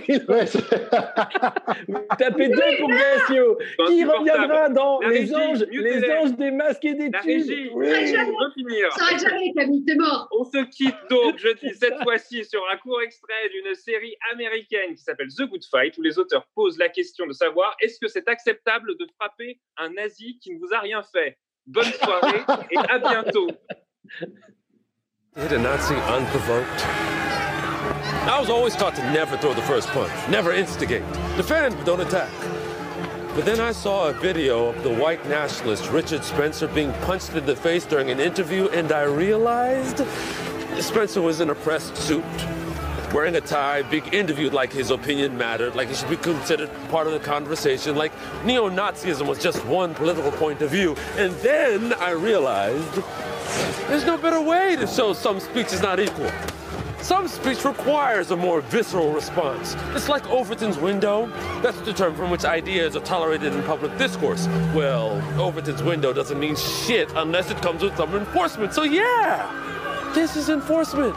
Tapez deux pour Gassio, qui reviendra dans La les régie, anges, les anges des masques et des tubes. Oui. on finir. Ça jamais, Camille, t'es mort. On se quitte donc, je (laughs) dis cette fois-ci, sur un court extrait d'une série américaine qui s'appelle The Good Fight, où les auteurs posent la question de savoir est-ce que c'est acceptable de frapper un nazi qui ne vous a rien fait? Bonne soirée et à bientôt. Hit a Nazi unprovoked? I was always taught to never throw the first punch, never instigate. Defend, but don't attack. But then I saw a video of the white nationalist Richard Spencer being punched in the face during an interview, and I realized Spencer was in a pressed suit, wearing a tie, being interviewed like his opinion mattered, like he should be considered part of the conversation, like neo Nazism was just one political point of view. And then I realized there's no better way to show some speech is not equal. Some speech requires a more visceral response. It's like Overton's window. That's the term from which ideas are tolerated in public discourse. Well, Overton's window doesn't mean shit unless it comes with some enforcement. So yeah, this is enforcement.